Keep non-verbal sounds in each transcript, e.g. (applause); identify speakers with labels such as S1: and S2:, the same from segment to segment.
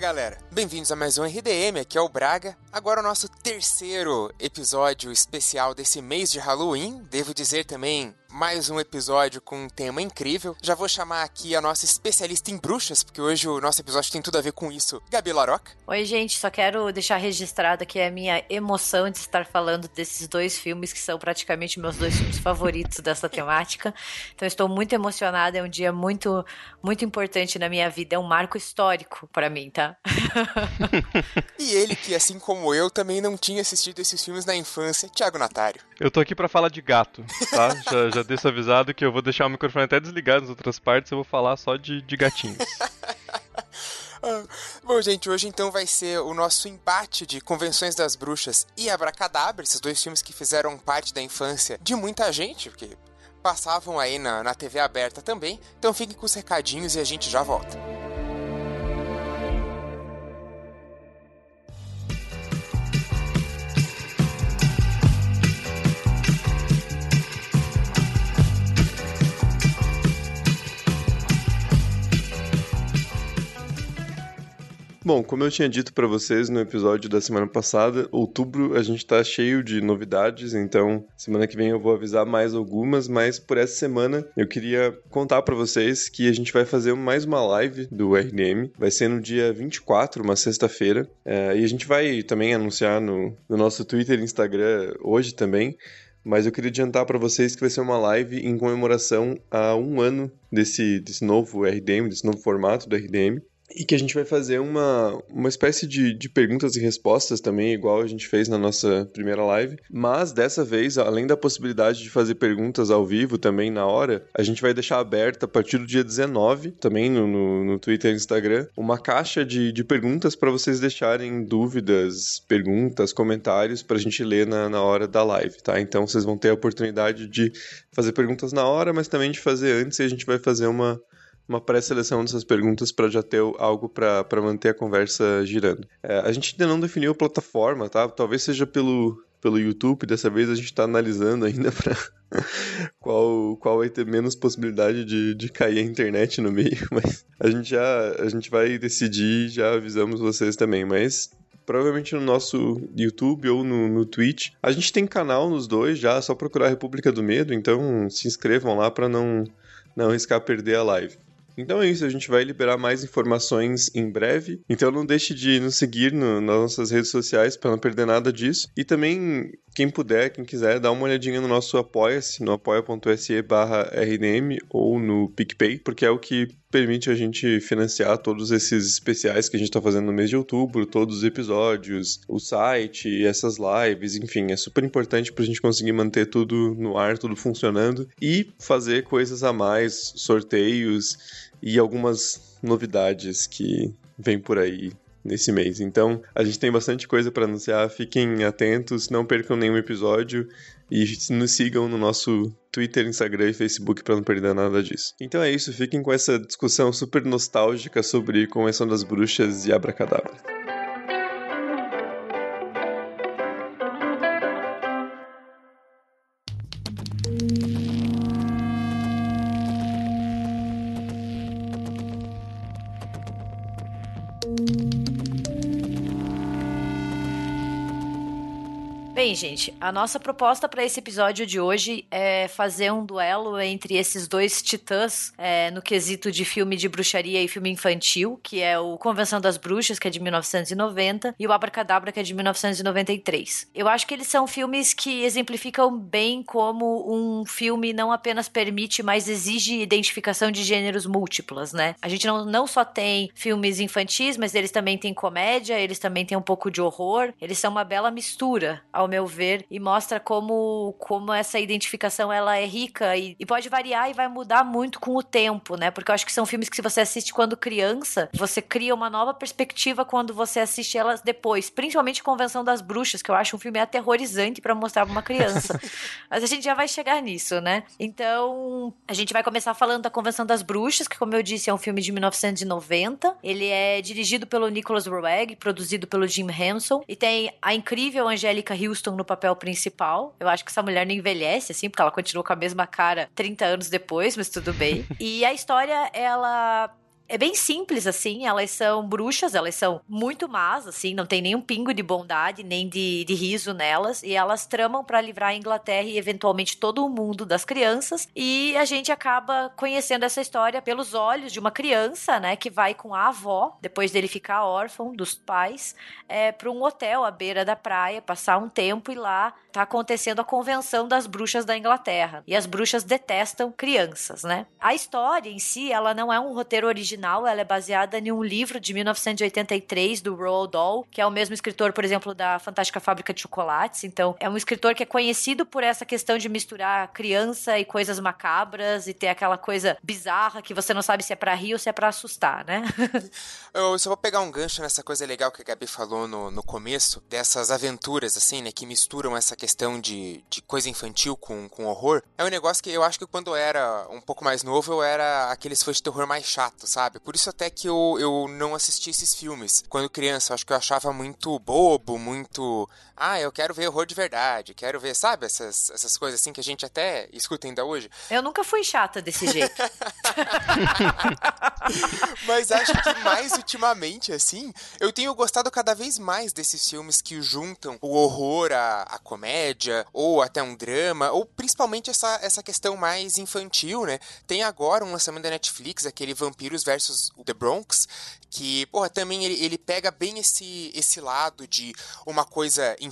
S1: galera, bem-vindos a mais um RDM, aqui é o Braga. Agora o nosso terceiro episódio especial desse mês de Halloween. Devo dizer também mais um episódio com um tema incrível. Já vou chamar aqui a nossa especialista em bruxas, porque hoje o nosso episódio tem tudo a ver com isso, Gabi Laroca.
S2: Oi, gente, só quero deixar registrado aqui a minha emoção de estar falando desses dois filmes que são praticamente meus dois filmes (laughs) favoritos dessa temática. Então estou muito emocionada, é um dia muito muito importante na minha vida, é um marco histórico para mim, tá? (laughs) (laughs)
S1: e ele que assim como eu também não tinha assistido esses filmes na infância, Thiago Natário.
S3: Eu tô aqui para falar de gato, tá? já, (laughs) já já deixo avisado que eu vou deixar o microfone até desligado nas outras partes, eu vou falar só de, de gatinhos. (laughs)
S1: Bom, gente, hoje então vai ser o nosso embate de Convenções das Bruxas e Abracadabra, esses dois filmes que fizeram parte da infância de muita gente, porque passavam aí na, na TV aberta também. Então fiquem com os recadinhos e a gente já volta.
S3: Bom, como eu tinha dito para vocês no episódio da semana passada, outubro a gente tá cheio de novidades, então semana que vem eu vou avisar mais algumas, mas por essa semana eu queria contar para vocês que a gente vai fazer mais uma live do RDM, vai ser no dia 24, uma sexta-feira, é, e a gente vai também anunciar no, no nosso Twitter e Instagram hoje também. Mas eu queria adiantar para vocês que vai ser uma live em comemoração a um ano desse, desse novo RDM, desse novo formato do RDM e que a gente vai fazer uma, uma espécie de, de perguntas e respostas também, igual a gente fez na nossa primeira live. Mas dessa vez, além da possibilidade de fazer perguntas ao vivo também na hora, a gente vai deixar aberta a partir do dia 19, também no, no, no Twitter e Instagram, uma caixa de, de perguntas para vocês deixarem dúvidas, perguntas, comentários para a gente ler na, na hora da live, tá? Então vocês vão ter a oportunidade de fazer perguntas na hora, mas também de fazer antes e a gente vai fazer uma uma pré-seleção dessas perguntas para já ter algo para manter a conversa girando. É, a gente ainda não definiu a plataforma, tá? Talvez seja pelo, pelo YouTube, dessa vez a gente está analisando ainda (laughs) para qual, qual vai ter menos possibilidade de, de cair a internet no meio, (laughs) mas a gente já a gente vai decidir já avisamos vocês também, mas provavelmente no nosso YouTube ou no, no Twitch. A gente tem canal nos dois já, é só procurar República do Medo, então se inscrevam lá para não, não arriscar perder a live. Então é isso, a gente vai liberar mais informações em breve. Então não deixe de nos seguir no, nas nossas redes sociais para não perder nada disso. E também, quem puder, quem quiser, dá uma olhadinha no nosso Apoia-se, no apoia.se barra RDM ou no PicPay, porque é o que permite a gente financiar todos esses especiais que a gente está fazendo no mês de outubro, todos os episódios, o site, essas lives, enfim, é super importante para a gente conseguir manter tudo no ar, tudo funcionando e fazer coisas a mais, sorteios e algumas novidades que vêm por aí nesse mês. Então, a gente tem bastante coisa para anunciar, fiquem atentos, não percam nenhum episódio e nos sigam no nosso Twitter, Instagram e Facebook para não perder nada disso. Então é isso, fiquem com essa discussão super nostálgica sobre Convenção das Bruxas e Abracadabra.
S2: Bem, gente, a nossa proposta para esse episódio de hoje é fazer um duelo entre esses dois titãs é, no quesito de filme de bruxaria e filme infantil, que é o Convenção das Bruxas, que é de 1990, e o Abracadabra, que é de 1993. Eu acho que eles são filmes que exemplificam bem como um filme não apenas permite, mas exige identificação de gêneros múltiplas, né? A gente não, não só tem filmes infantis, mas eles também têm comédia, eles também têm um pouco de horror, eles são uma bela mistura ao meu ver, e mostra como, como essa identificação ela é rica e, e pode variar e vai mudar muito com o tempo, né? Porque eu acho que são filmes que se você assiste quando criança, você cria uma nova perspectiva quando você assiste elas depois, principalmente Convenção das Bruxas, que eu acho um filme aterrorizante para mostrar pra uma criança. (laughs) Mas a gente já vai chegar nisso, né? Então, a gente vai começar falando da Convenção das Bruxas, que como eu disse é um filme de 1990. Ele é dirigido pelo Nicholas Roeg, produzido pelo Jim Henson e tem a incrível Angélica Houston Houston no papel principal. Eu acho que essa mulher não envelhece, assim, porque ela continua com a mesma cara 30 anos depois, mas tudo bem. (laughs) e a história, ela é bem simples, assim. Elas são bruxas, elas são muito más, assim, não tem nenhum pingo de bondade, nem de, de riso nelas. E elas tramam para livrar a Inglaterra e eventualmente todo o mundo das crianças. E a gente acaba conhecendo essa história pelos olhos de uma criança, né, que vai com a avó, depois dele ficar órfão dos pais, é, para um hotel à beira da praia, passar um tempo e lá tá acontecendo a convenção das bruxas da Inglaterra. E as bruxas detestam crianças, né? A história em si, ela não é um roteiro original, ela é baseada em um livro de 1983 do Roald Dahl, que é o mesmo escritor, por exemplo, da Fantástica Fábrica de Chocolates. Então, é um escritor que é conhecido por essa questão de misturar criança e coisas macabras e ter aquela coisa bizarra que você não sabe se é para rir ou se é para assustar, né? (laughs)
S1: Eu só vou pegar um gancho nessa coisa legal que a Gabi falou no, no começo, dessas aventuras, assim, né, que misturam essa questão de, de coisa infantil com, com horror. É um negócio que eu acho que quando eu era um pouco mais novo, eu era aqueles fãs de terror mais chato, sabe? Por isso até que eu, eu não assisti esses filmes. Quando criança, acho que eu achava muito bobo, muito. Ah, eu quero ver horror de verdade, quero ver, sabe? Essas, essas coisas assim que a gente até escuta ainda hoje.
S2: Eu nunca fui chata desse jeito. (laughs)
S1: Mas acho que mais ultimamente, assim, eu tenho gostado cada vez mais desses filmes que juntam o horror à, à comédia, ou até um drama, ou principalmente essa, essa questão mais infantil, né? Tem agora um lançamento da Netflix, aquele Vampiros versus The Bronx, que, porra, também ele, ele pega bem esse, esse lado de uma coisa infantil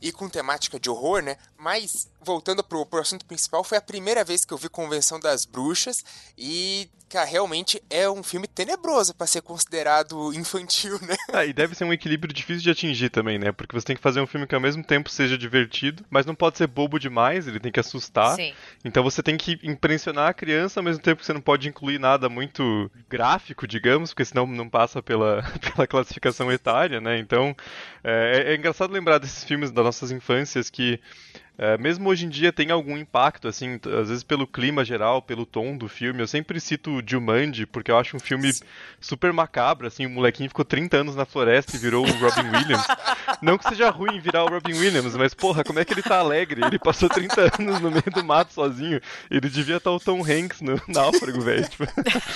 S1: e com temática de horror, né? Mas, voltando pro, pro assunto principal, foi a primeira vez que eu vi Convenção das Bruxas e, cara, realmente é um filme tenebroso para ser considerado infantil, né?
S4: Ah, e deve ser um equilíbrio difícil de atingir também, né? Porque você tem que fazer um filme que ao mesmo tempo seja divertido, mas não pode ser bobo demais, ele tem que assustar. Sim. Então você tem que impressionar a criança ao mesmo tempo que você não pode incluir nada muito gráfico, digamos, porque senão não passa pela, (laughs) pela classificação etária, né? Então é, é engraçado lembrar desses filmes das nossas infâncias que é, mesmo hoje em dia tem algum impacto, assim, às vezes pelo clima geral, pelo tom do filme. Eu sempre cito Jumanji, porque eu acho um filme super macabro, assim, o molequinho ficou 30 anos na floresta e virou o Robin Williams. Não que seja ruim virar o Robin Williams, mas porra, como é que ele tá alegre? Ele passou 30 anos no meio do mato sozinho. Ele devia estar o Tom Hanks no náufrago, velho. Tipo.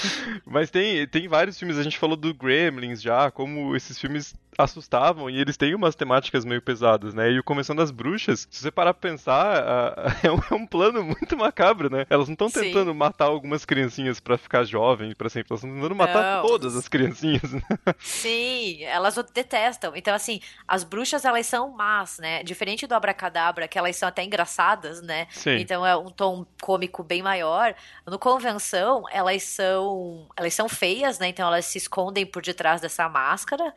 S4: (laughs) Mas tem, tem vários filmes, a gente falou do Gremlins já, como esses filmes assustavam e eles têm umas temáticas meio pesadas, né? E o Convenção das Bruxas, se você parar pra pensar, (laughs) é, um, é um plano muito macabro, né? Elas não estão tentando Sim. matar algumas criancinhas para ficar jovens para sempre, elas estão tentando matar não. todas as criancinhas. (laughs) Né?
S2: Sim, elas o detestam. Então, assim, as bruxas, elas são más, né? Diferente do Abracadabra, que elas são até engraçadas, né? Sim. Então é um tom cômico bem maior. No Convenção, elas são, elas são feias, né? Então elas se escondem por detrás dessa máscara.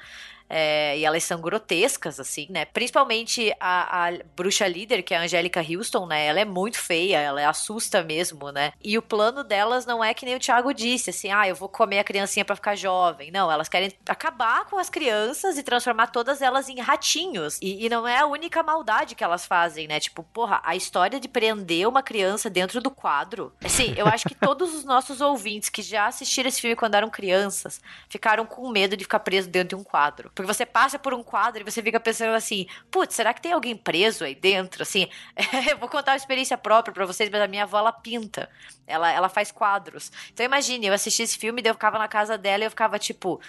S2: É, e elas são grotescas, assim, né? Principalmente a, a, bruxa líder, que é a Angélica Houston, né? Ela é muito feia, ela assusta mesmo, né? E o plano delas não é que nem o Thiago disse, assim, ah, eu vou comer a criancinha para ficar jovem. Não, elas querem acabar com as crianças e transformar todas elas em ratinhos. E, e não é a única maldade que elas fazem, né? Tipo, porra, a história de prender uma criança dentro do quadro. Assim, eu acho que todos os nossos ouvintes que já assistiram esse filme quando eram crianças ficaram com medo de ficar preso dentro de um quadro. Porque você passa por um quadro e você fica pensando assim, putz, será que tem alguém preso aí dentro? Assim, (laughs) eu vou contar uma experiência própria para vocês, mas a minha avó, ela pinta. Ela, ela faz quadros. Então imagine, eu assisti esse filme, eu ficava na casa dela e eu ficava tipo,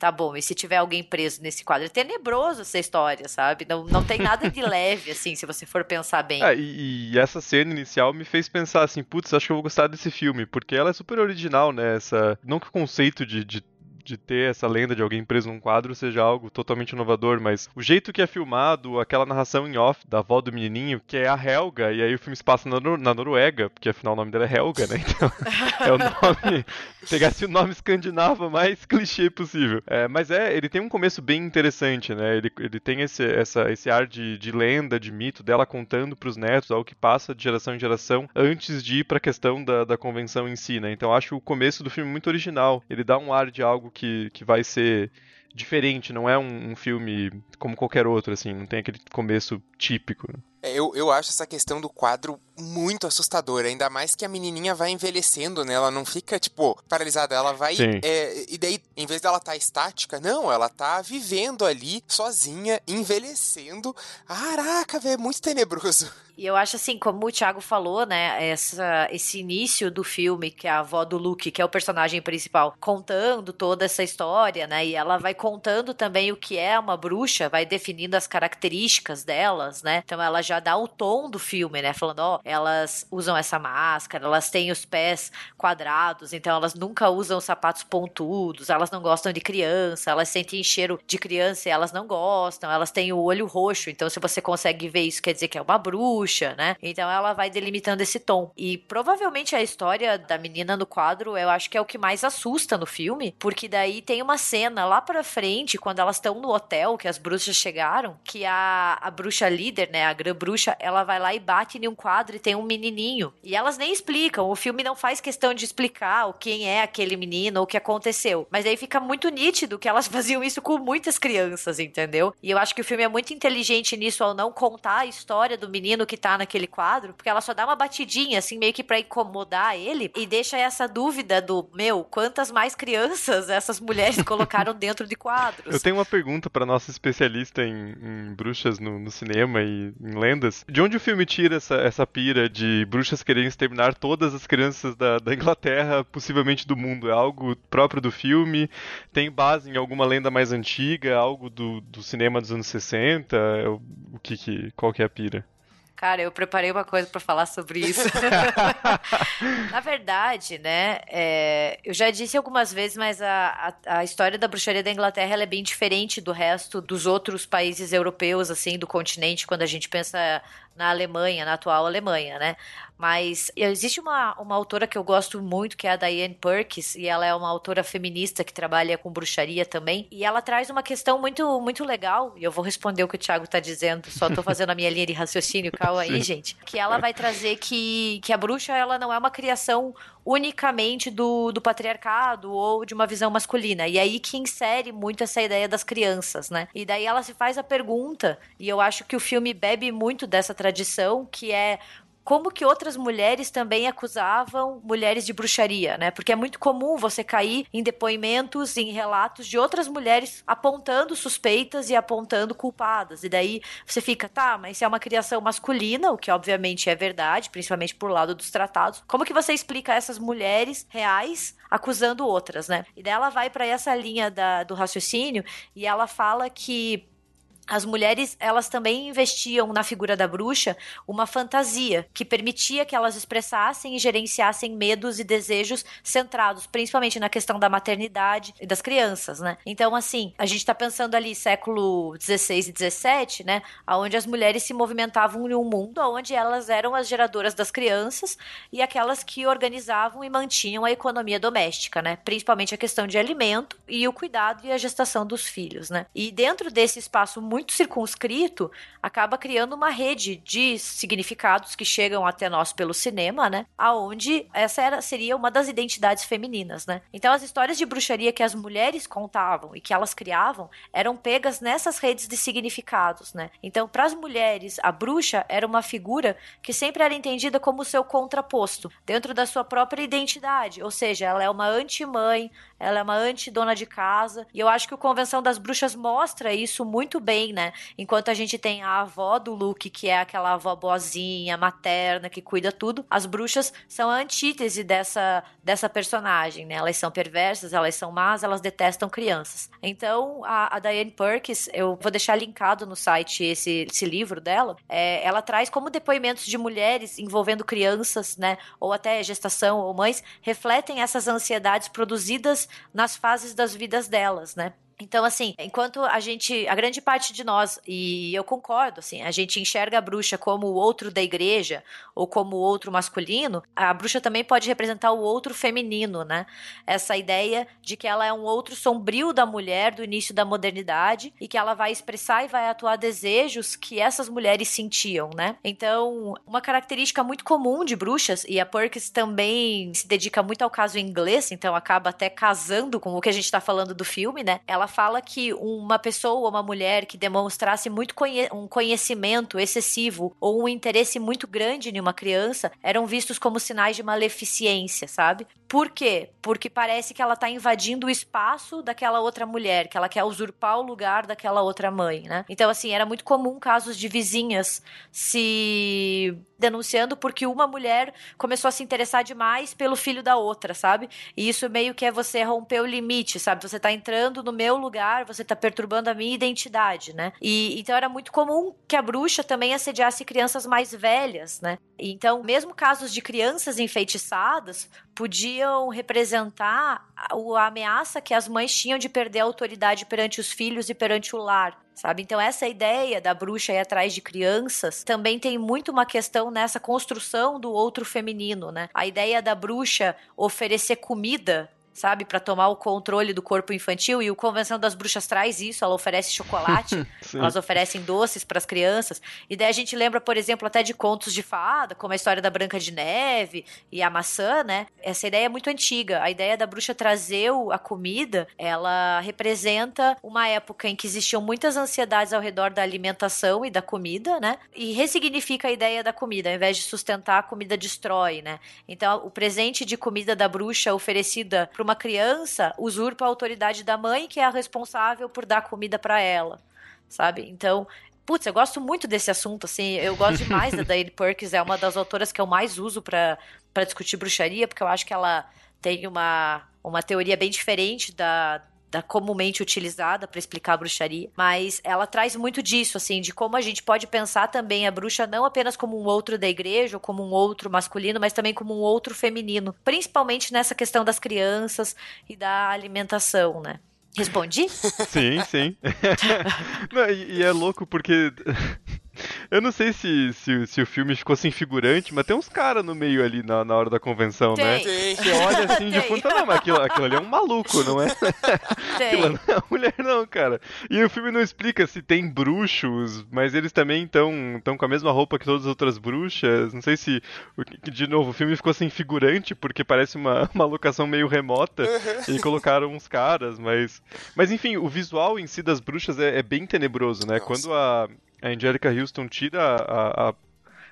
S2: tá bom, e se tiver alguém preso nesse quadro? É tenebroso essa história, sabe? Não, não tem nada de leve, (laughs) assim, se você for pensar bem.
S4: É, e, e, essa cena inicial me fez pensar assim, putz, acho que eu vou gostar desse filme, porque ela é super original, né? Essa, não que o conceito de, de de ter essa lenda de alguém preso num quadro seja algo totalmente inovador, mas o jeito que é filmado, aquela narração em off da avó do menininho, que é a Helga, e aí o filme se passa na, Nor na Noruega, porque afinal o nome dela é Helga, né? (laughs) Então é o nome. Pegasse o nome escandinavo mais clichê possível. É, mas é, ele tem um começo bem interessante, né? Ele, ele tem esse, essa, esse ar de, de lenda, de mito, dela contando pros netos algo que passa de geração em geração antes de ir pra questão da, da convenção em si, né? Então acho o começo do filme muito original. Ele dá um ar de algo que, que vai ser diferente, não é um, um filme como qualquer outro, assim, não tem aquele começo típico. Né?
S1: É, eu, eu acho essa questão do quadro muito assustadora, ainda mais que a menininha vai envelhecendo, né? Ela não fica, tipo, paralisada, ela vai. É, e daí, em vez dela estar tá estática, não, ela tá vivendo ali, sozinha, envelhecendo. Caraca, velho, é muito tenebroso.
S2: E eu acho assim, como o Thiago falou, né, essa, esse início do filme, que é a avó do Luke, que é o personagem principal, contando toda essa história, né, e ela vai contando também o que é uma bruxa, vai definindo as características delas, né, então ela já dá o tom do filme, né, falando, ó, elas usam essa máscara, elas têm os pés quadrados, então elas nunca usam sapatos pontudos, elas não gostam de criança, elas sentem cheiro de criança e elas não gostam, elas têm o olho roxo, então se você consegue ver isso, quer dizer que é uma bruxa, né? Então ela vai delimitando esse tom. E provavelmente a história da menina no quadro, eu acho que é o que mais assusta no filme, porque daí tem uma cena lá pra frente, quando elas estão no hotel, que as bruxas chegaram, que a, a bruxa líder, né, a grã bruxa, ela vai lá e bate em um quadro tem um menininho. E elas nem explicam, o filme não faz questão de explicar o quem é aquele menino ou o que aconteceu. Mas aí fica muito nítido que elas (laughs) faziam isso com muitas crianças, entendeu? E eu acho que o filme é muito inteligente nisso ao não contar a história do menino que tá naquele quadro, porque ela só dá uma batidinha, assim, meio que pra incomodar ele, e deixa essa dúvida do, meu, quantas mais crianças essas mulheres colocaram (laughs) dentro de quadros?
S4: Eu tenho uma pergunta pra nossa especialista em, em bruxas no, no, cinema e em lendas. De onde o filme tira essa, essa pira de bruxas quererem exterminar todas as crianças da, da Inglaterra, possivelmente do mundo? É algo próprio do filme? Tem base em alguma lenda mais antiga? Algo do, do cinema dos anos 60? O que, que qual que é a pira?
S2: Cara, eu preparei uma coisa para falar sobre isso. (laughs) Na verdade, né, é, eu já disse algumas vezes, mas a, a, a, história da bruxaria da Inglaterra é bem diferente do resto dos outros países europeus, assim, do continente, quando a gente pensa na Alemanha, na atual Alemanha, né? Mas existe uma, uma autora que eu gosto muito, que é a Diane Perkins, e ela é uma autora feminista que trabalha com bruxaria também. E ela traz uma questão muito, muito legal, e eu vou responder o que o Thiago tá dizendo, só tô fazendo a minha linha de raciocínio, calma aí, (laughs) gente. Que ela vai trazer que, que a bruxa, ela não é uma criação unicamente do, do patriarcado ou de uma visão masculina. E aí que insere muito essa ideia das crianças, né? E daí ela se faz a pergunta, e eu acho que o filme bebe muito dessa tradição, que é como que outras mulheres também acusavam mulheres de bruxaria, né? Porque é muito comum você cair em depoimentos, em relatos de outras mulheres apontando suspeitas e apontando culpadas. E daí você fica, tá, mas se é uma criação masculina, o que obviamente é verdade, principalmente por lado dos tratados, como que você explica essas mulheres reais acusando outras, né? E daí ela vai para essa linha da, do raciocínio e ela fala que as mulheres elas também investiam na figura da bruxa uma fantasia que permitia que elas expressassem e gerenciassem medos e desejos centrados principalmente na questão da maternidade e das crianças, né? Então, assim, a gente está pensando ali século 16 e 17, né? Onde as mulheres se movimentavam em um mundo onde elas eram as geradoras das crianças e aquelas que organizavam e mantinham a economia doméstica, né? Principalmente a questão de alimento e o cuidado e a gestação dos filhos, né? E dentro desse espaço muito circunscrito, acaba criando uma rede de significados que chegam até nós pelo cinema, né? Aonde essa era, seria uma das identidades femininas, né? Então as histórias de bruxaria que as mulheres contavam e que elas criavam eram pegas nessas redes de significados, né? Então para as mulheres, a bruxa era uma figura que sempre era entendida como seu contraposto dentro da sua própria identidade, ou seja, ela é uma anti-mãe, ela é uma anti-dona de casa, e eu acho que o Convenção das Bruxas mostra isso muito bem, né? Enquanto a gente tem a avó do Luke, que é aquela avó boazinha, materna, que cuida tudo, as bruxas são a antítese dessa, dessa personagem, né? Elas são perversas, elas são más, elas detestam crianças. Então, a, a Diane Perkins, eu vou deixar linkado no site esse, esse livro dela, é, ela traz como depoimentos de mulheres envolvendo crianças, né? Ou até gestação ou mães, refletem essas ansiedades produzidas nas fases das vidas delas, né? Então, assim, enquanto a gente, a grande parte de nós, e eu concordo, assim, a gente enxerga a bruxa como o outro da igreja ou como o outro masculino, a bruxa também pode representar o outro feminino, né? Essa ideia de que ela é um outro sombrio da mulher do início da modernidade e que ela vai expressar e vai atuar desejos que essas mulheres sentiam, né? Então, uma característica muito comum de bruxas, e a Perkins também se dedica muito ao caso inglês, então acaba até casando com o que a gente tá falando do filme, né? Ela fala que uma pessoa, uma mulher que demonstrasse muito conhe um conhecimento excessivo ou um interesse muito grande em uma criança eram vistos como sinais de maleficência, sabe? Por quê? Porque parece que ela tá invadindo o espaço daquela outra mulher, que ela quer usurpar o lugar daquela outra mãe, né? Então, assim, era muito comum casos de vizinhas se denunciando porque uma mulher começou a se interessar demais pelo filho da outra, sabe? E isso meio que é você romper o limite, sabe? Você tá entrando no meu lugar, você tá perturbando a minha identidade, né? E então era muito comum que a bruxa também assediasse crianças mais velhas, né? Então, mesmo casos de crianças enfeitiçadas podiam representar a ameaça que as mães tinham de perder a autoridade perante os filhos e perante o lar, sabe? Então essa ideia da bruxa ir atrás de crianças também tem muito uma questão nessa construção do outro feminino, né? A ideia da bruxa oferecer comida sabe, para tomar o controle do corpo infantil e o Convenção das Bruxas traz isso, ela oferece chocolate, (laughs) elas oferecem doces para as crianças. E daí a gente lembra, por exemplo, até de contos de fada, como a história da Branca de Neve e a maçã, né? Essa ideia é muito antiga. A ideia da bruxa trazer a comida, ela representa uma época em que existiam muitas ansiedades ao redor da alimentação e da comida, né? E ressignifica a ideia da comida, ao invés de sustentar, a comida destrói, né? Então, o presente de comida da bruxa oferecida para uma criança usurpa a autoridade da mãe, que é a responsável por dar comida para ela, sabe? Então, putz, eu gosto muito desse assunto, assim, eu gosto (laughs) demais da Dale Perkins, é uma das autoras que eu mais uso para discutir bruxaria, porque eu acho que ela tem uma, uma teoria bem diferente da, da comumente utilizada para explicar a bruxaria, mas ela traz muito disso, assim, de como a gente pode pensar também a bruxa não apenas como um outro da igreja, ou como um outro masculino, mas também como um outro feminino, principalmente nessa questão das crianças e da alimentação, né? Respondi? (laughs)
S4: Sim, sim. (laughs) não, e, e é louco porque eu não sei se, se, se, o filme ficou sem figurante, mas tem uns caras no meio ali na, na hora da convenção,
S2: tem.
S4: né?
S2: Tem.
S4: Você olha assim de fundo, não, mas aquilo, aquilo ali é um maluco, não é?
S2: Tem.
S4: Aquilo não é mulher, não, cara. E o filme não explica se tem bruxos, mas eles também estão com a mesma roupa que todas as outras bruxas. Não sei se, de novo, o filme ficou sem figurante, porque parece uma, (laughs) uma locação meio remota, e colocaram uns caras, mas. Mas enfim, o visual em si das bruxas é, é bem tenebroso, né? Nossa. Quando a a Angelica Houston tira a, a,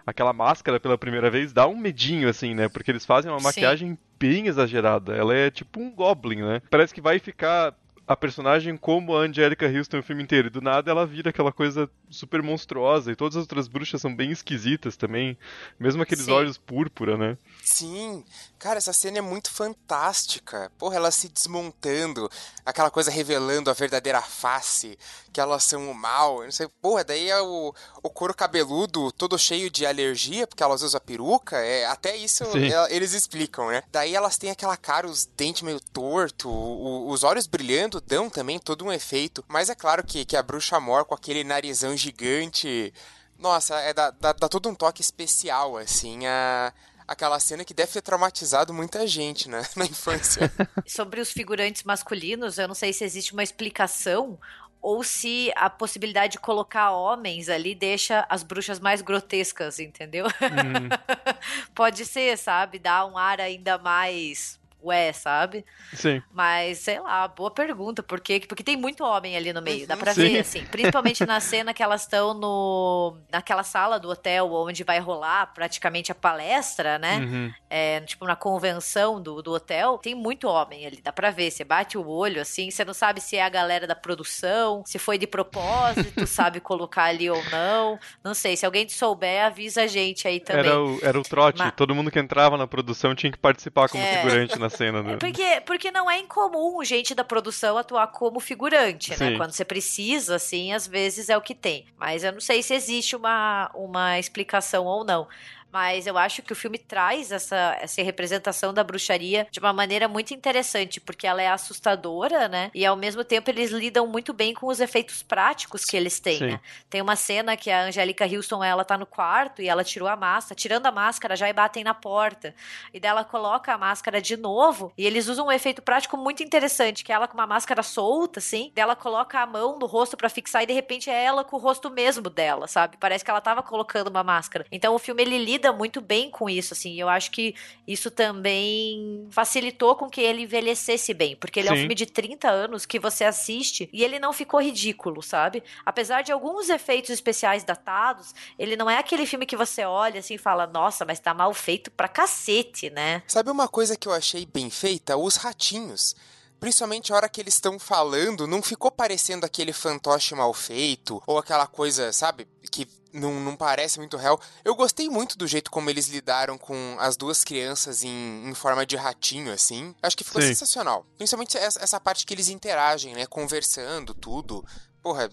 S4: aquela máscara pela primeira vez, dá um medinho, assim, né? Porque eles fazem uma maquiagem Sim. bem exagerada. Ela é tipo um Goblin, né? Parece que vai ficar a personagem como a Angelica Houston o filme inteiro. E do nada ela vira aquela coisa super monstruosa. E todas as outras bruxas são bem esquisitas também. Mesmo aqueles Sim. olhos púrpura, né?
S1: Sim. Cara, essa cena é muito fantástica. Porra, ela se desmontando, aquela coisa revelando a verdadeira face, que elas são o mal. Não sei, porra, daí é o, o couro cabeludo todo cheio de alergia, porque elas usam a peruca. É, até isso é, eles explicam, né? Daí elas têm aquela cara, os dentes meio torto, o, os olhos brilhando, dão também todo um efeito. Mas é claro que, que a bruxa mor com aquele narizão gigante. Nossa, é, dá, dá, dá todo um toque especial, assim. A, aquela cena que deve ter traumatizado muita gente, né, (laughs) na infância. (laughs)
S2: Sobre os figurantes masculinos, eu não sei se existe uma explicação ou se a possibilidade de colocar homens ali deixa as bruxas mais grotescas, entendeu? Uhum. (laughs) Pode ser, sabe? Dá um ar ainda mais ué, sabe?
S4: Sim.
S2: Mas, sei lá, boa pergunta. Por quê? Porque tem muito homem ali no meio. Dá pra Sim. ver, assim. Principalmente na cena que elas estão no... naquela sala do hotel onde vai rolar praticamente a palestra, né? Uhum. É, tipo, na convenção do, do hotel. Tem muito homem ali. Dá pra ver. Você bate o olho, assim. Você não sabe se é a galera da produção, se foi de propósito, (laughs) sabe colocar ali ou não. Não sei. Se alguém souber, avisa a gente aí também.
S4: Era o, era o trote. Mas... Todo mundo que entrava na produção tinha que participar como é... figurante na na cena. Do...
S2: Porque, porque não é incomum gente da produção atuar como figurante, né? Sim. né? Quando você precisa, assim, às vezes é o que tem. Mas eu não sei se existe uma, uma explicação ou não mas eu acho que o filme traz essa, essa representação da bruxaria de uma maneira muito interessante, porque ela é assustadora, né? E ao mesmo tempo eles lidam muito bem com os efeitos práticos que eles têm, né? Tem uma cena que a Angélica Houston, ela tá no quarto e ela tirou a máscara, tirando a máscara já e batem na porta. E dela coloca a máscara de novo e eles usam um efeito prático muito interessante, que é ela com uma máscara solta, assim, dela coloca a mão no rosto para fixar e de repente é ela com o rosto mesmo dela, sabe? Parece que ela tava colocando uma máscara. Então o filme ele lida lida muito bem com isso, assim. Eu acho que isso também facilitou com que ele envelhecesse bem, porque ele Sim. é um filme de 30 anos que você assiste e ele não ficou ridículo, sabe? Apesar de alguns efeitos especiais datados, ele não é aquele filme que você olha assim e fala, nossa, mas tá mal feito pra cacete, né?
S1: Sabe uma coisa que eu achei bem feita? Os ratinhos. Principalmente a hora que eles estão falando, não ficou parecendo aquele fantoche mal feito, ou aquela coisa, sabe, que não, não parece muito real. Eu gostei muito do jeito como eles lidaram com as duas crianças em, em forma de ratinho, assim. Acho que ficou Sim. sensacional. Principalmente essa, essa parte que eles interagem, né, conversando, tudo. Porra,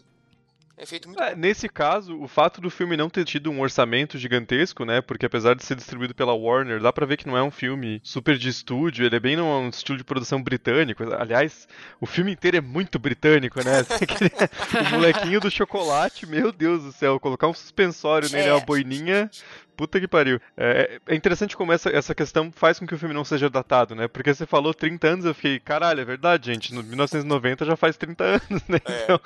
S1: é feito muito é,
S4: Nesse caso, o fato do filme não ter tido um orçamento gigantesco, né? Porque apesar de ser distribuído pela Warner, dá pra ver que não é um filme super de estúdio, ele é bem num estilo de produção britânico. Aliás, o filme inteiro é muito britânico, né? (laughs) (laughs) o molequinho do chocolate, meu Deus do céu, colocar um suspensório nele, é uma boininha, Puta que pariu. É, é, interessante como essa, essa questão faz com que o filme não seja datado, né? Porque você falou 30 anos, eu fiquei, caralho, é verdade, gente. No 1990 já faz 30 anos, né?
S2: É. Então,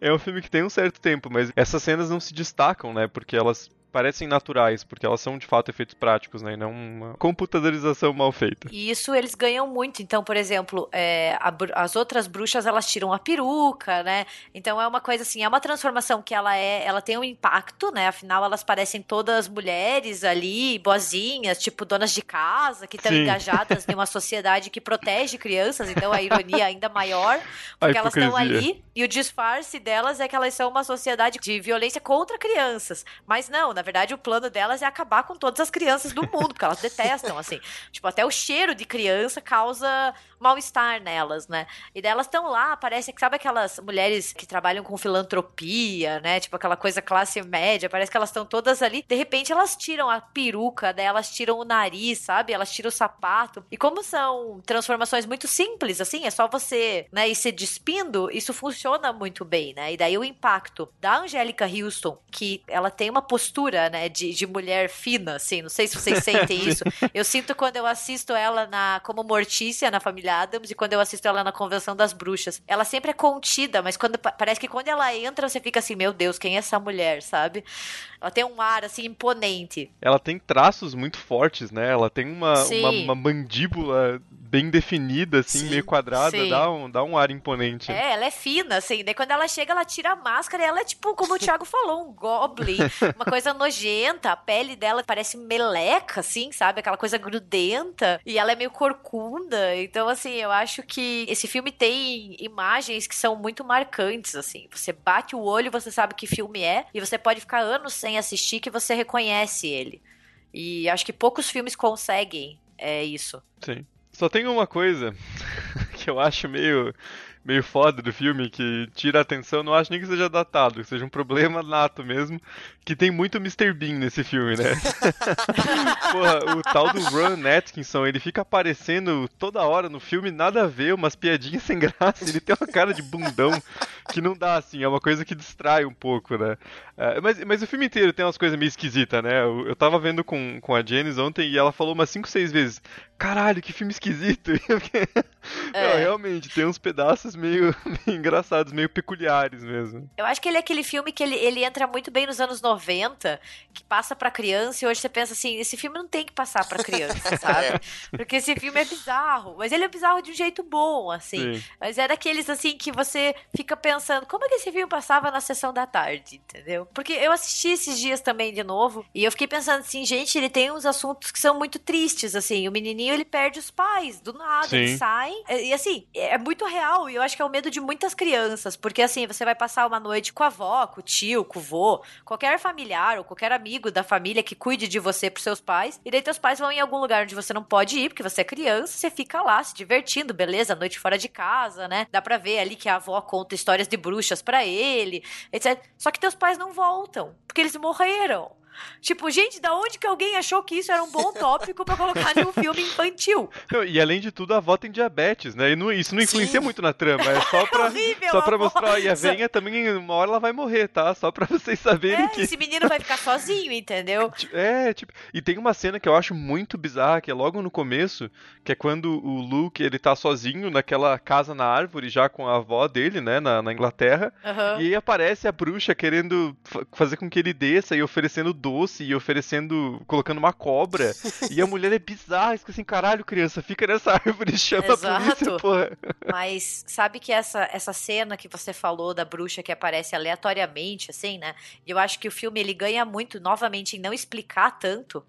S4: é, (laughs) é um filme que tem um certo tempo, mas essas cenas não se destacam, né? Porque elas parecem naturais, porque elas são de fato efeitos práticos, né? E não uma computadorização mal feita.
S2: E isso eles ganham muito. Então, por exemplo, é, a, as outras bruxas elas tiram a peruca, né? Então é uma coisa assim, é uma transformação que ela é, ela tem um impacto, né? Afinal, elas parecem todas mulheres ali, boazinhas, tipo donas de casa, que estão engajadas em uma sociedade que protege crianças. Então a ironia é ainda maior, (laughs) porque elas estão ali e o disfarce delas é que elas são uma sociedade de violência contra crianças. Mas não, na na verdade, o plano delas é acabar com todas as crianças do mundo, porque elas (laughs) detestam, assim. Tipo, até o cheiro de criança causa mal-estar nelas, né? E delas estão lá, parece que sabe aquelas mulheres que trabalham com filantropia, né? Tipo aquela coisa classe média, parece que elas estão todas ali. De repente elas tiram a peruca, daí elas tiram o nariz, sabe? Elas tiram o sapato. E como são transformações muito simples, assim, é só você, né, ir se despindo, isso funciona muito bem, né? E daí o impacto da Angélica Houston, que ela tem uma postura, né, de, de mulher fina, assim, não sei se vocês sentem (laughs) isso. Eu sinto quando eu assisto ela na como Mortícia na família Adams e quando eu assisto ela na Convenção das Bruxas. Ela sempre é contida, mas quando parece que quando ela entra, você fica assim, meu Deus, quem é essa mulher, sabe? Ela tem um ar assim imponente.
S4: Ela tem traços muito fortes, né? Ela tem uma, uma, uma, mandíbula bem definida, assim, sim, meio quadrada, dá um, dá um ar imponente.
S2: É, ela é fina, assim. Daí quando ela chega, ela tira a máscara e ela é tipo, como o Thiago falou, um goblin. (laughs) Uma coisa nojenta. A pele dela parece meleca, assim, sabe? Aquela coisa grudenta. E ela é meio corcunda. Então, assim, eu acho que esse filme tem imagens que são muito marcantes, assim. Você bate o olho, você sabe que filme é. E você pode ficar anos sem assistir que você reconhece ele. E acho que poucos filmes conseguem é, isso.
S4: Sim. Só tem uma coisa (laughs) que eu acho meio meio foda do filme, que tira a atenção, não acho nem que seja datado, que seja um problema nato mesmo, que tem muito Mr. Bean nesse filme, né? (laughs) Porra, o tal do Ron Atkinson, ele fica aparecendo toda hora no filme, nada a ver, umas piadinhas sem graça, ele tem uma cara de bundão que não dá, assim, é uma coisa que distrai um pouco, né? É, mas, mas o filme inteiro tem umas coisas meio esquisitas, né? Eu, eu tava vendo com, com a Janice ontem e ela falou umas 5, 6 vezes, caralho, que filme esquisito. (laughs) É. Não, realmente, tem uns pedaços meio, meio, (laughs) engraçados, meio peculiares mesmo.
S2: Eu acho que ele é aquele filme que ele, ele entra muito bem nos anos 90, que passa pra criança, e hoje você pensa assim, esse filme não tem que passar pra criança, (laughs) sabe? É. Porque esse filme é bizarro, mas ele é bizarro de um jeito bom, assim. Sim. Mas é daqueles, assim, que você fica pensando, como é que esse filme passava na sessão da tarde, entendeu? Porque eu assisti esses dias também de novo, e eu fiquei pensando assim, gente, ele tem uns assuntos que são muito tristes, assim, o menininho, ele perde os pais, do nada, Sim. eles saem, e assim, é muito real, e eu acho que é o medo de muitas crianças, porque assim, você vai passar uma noite com a avó, com o tio, com o vô, qualquer familiar ou qualquer amigo da família que cuide de você pros seus pais, e daí teus pais vão em algum lugar onde você não pode ir, porque você é criança, você fica lá se divertindo, beleza, noite fora de casa, né? Dá pra ver ali que a avó conta histórias de bruxas para ele, etc. Só que teus pais não voltam, porque eles morreram. Tipo, gente, da onde que alguém achou que isso era um bom tópico para colocar num filme infantil?
S4: E além de tudo, a avó tem diabetes, né? E não, isso não influencia Sim. muito na trama. É só (laughs) pra, horrível, só pra mostrar. E a venha também, uma hora ela vai morrer, tá? Só pra (laughs) vocês saberem
S2: é,
S4: que.
S2: Esse menino vai ficar sozinho, entendeu? (laughs)
S4: É, tipo. E tem uma cena que eu acho muito bizarra, que é logo no começo, que é quando o Luke ele tá sozinho naquela casa na árvore, já com a avó dele, né? Na, na Inglaterra. Uhum. E aí aparece a bruxa querendo fazer com que ele desça e oferecendo doce e oferecendo, colocando uma cobra. e a mulher é bizarra, fica assim, caralho, criança, fica nessa (laughs) árvore, chama Exato. a polícia, porra.
S2: Mas sabe que essa, essa cena que você falou da bruxa que aparece aleatoriamente, assim, né? E eu acho que o filme ele ganha muito, novamente, em não explicar tanto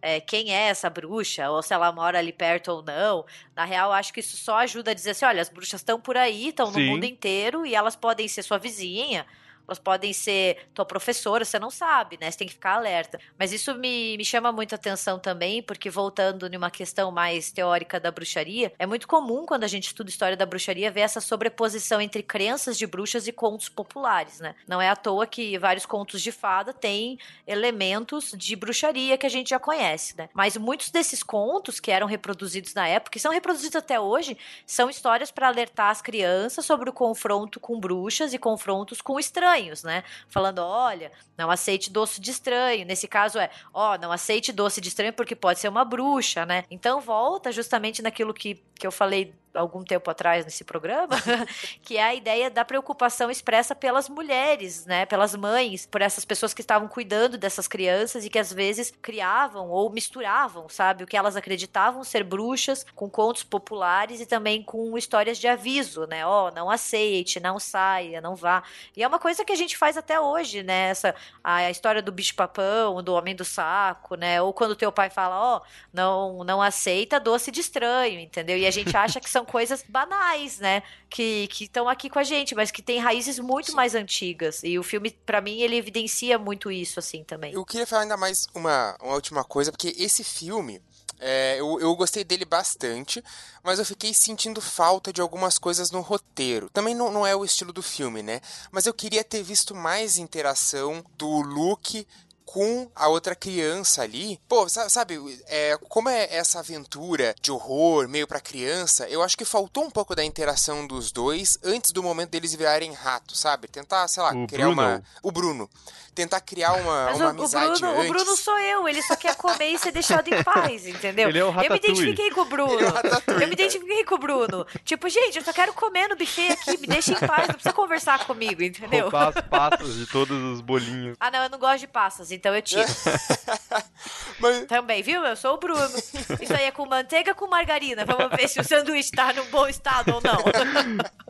S2: é, quem é essa bruxa, ou se ela mora ali perto ou não. Na real, acho que isso só ajuda a dizer assim: olha, as bruxas estão por aí, estão no mundo inteiro e elas podem ser sua vizinha elas podem ser tua professora, você não sabe, né? Você tem que ficar alerta. Mas isso me, me chama muita atenção também, porque voltando numa questão mais teórica da bruxaria, é muito comum quando a gente estuda história da bruxaria ver essa sobreposição entre crenças de bruxas e contos populares, né? Não é à toa que vários contos de fada têm elementos de bruxaria que a gente já conhece, né? Mas muitos desses contos que eram reproduzidos na época, e são reproduzidos até hoje, são histórias para alertar as crianças sobre o confronto com bruxas e confrontos com estranhos estranhos, né? Falando, olha, não aceite doce de estranho. Nesse caso é, ó, oh, não aceite doce de estranho porque pode ser uma bruxa, né? Então volta justamente naquilo que, que eu falei algum tempo atrás nesse programa, (laughs) que é a ideia da preocupação expressa pelas mulheres, né, pelas mães, por essas pessoas que estavam cuidando dessas crianças e que às vezes criavam ou misturavam, sabe, o que elas acreditavam ser bruxas com contos populares e também com histórias de aviso, né, ó, oh, não aceite, não saia, não vá. E é uma coisa que a gente faz até hoje, né, essa a história do bicho papão, do homem do saco, né, ou quando teu pai fala, ó, oh, não não aceita doce de estranho, entendeu? E a gente acha que são coisas banais, né? Que estão aqui com a gente, mas que têm raízes muito Sim. mais antigas. E o filme, para mim, ele evidencia muito isso, assim, também.
S1: Eu queria falar ainda mais uma, uma última coisa, porque esse filme. É, eu, eu gostei dele bastante, mas eu fiquei sentindo falta de algumas coisas no roteiro. Também não, não é o estilo do filme, né? Mas eu queria ter visto mais interação do Luke com a outra criança ali. Pô, sabe, é, como é essa aventura de horror meio para criança, eu acho que faltou um pouco da interação dos dois antes do momento deles virarem ratos, sabe? Tentar, sei lá,
S4: o
S1: criar
S4: Bruno.
S1: uma. O Bruno tentar criar uma, Mas uma o, amizade
S2: o Bruno,
S1: antes.
S2: O Bruno sou eu, ele só quer comer e ser deixado em (laughs) paz, entendeu?
S4: Ele é o
S2: eu me identifiquei com o Bruno.
S1: É
S2: o eu me identifiquei com o Bruno. Tipo, gente, eu só quero comer no buffet aqui, me deixa em paz, não precisa conversar comigo, entendeu?
S4: Roubar as passas de todos os bolinhos.
S2: Ah, não, eu não gosto de passas, então eu tiro. (laughs) Mas... Também, viu? Eu sou o Bruno. Isso aí é com manteiga com margarina. Vamos ver se o sanduíche tá num bom estado ou não.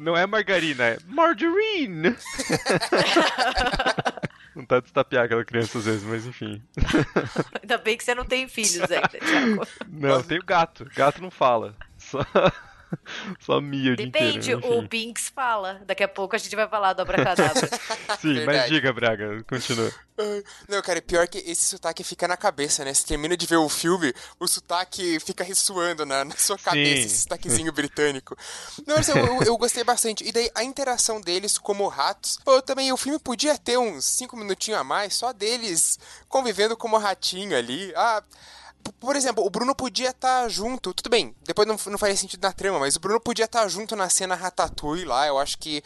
S4: Não é margarina, é margarine. (laughs) Vontade de estapear aquela criança às vezes, mas enfim. (laughs)
S2: Ainda bem que você não tem filhos ainda, Thiago.
S4: Não, tenho gato. Gato não fala. Só. (laughs) Só Mia o
S2: Depende,
S4: dia inteiro,
S2: o Binks fala. Daqui a pouco a gente vai falar do Abracadabra. (laughs)
S4: Sim, Verdade. mas diga, Braga, continua.
S1: Não, cara, pior que esse sotaque fica na cabeça, né? Você termina de ver o filme, o sotaque fica ressoando na, na sua cabeça, Sim. esse sotaquezinho britânico. Não, mas eu, eu, eu, gostei bastante. E daí a interação deles como ratos. Pô, também o filme podia ter uns cinco minutinhos a mais, só deles convivendo como ratinho ali. Ah por exemplo, o Bruno podia estar tá junto. Tudo bem, depois não, não faria sentido na trama, mas o Bruno podia estar tá junto na cena Ratatouille lá. Eu acho que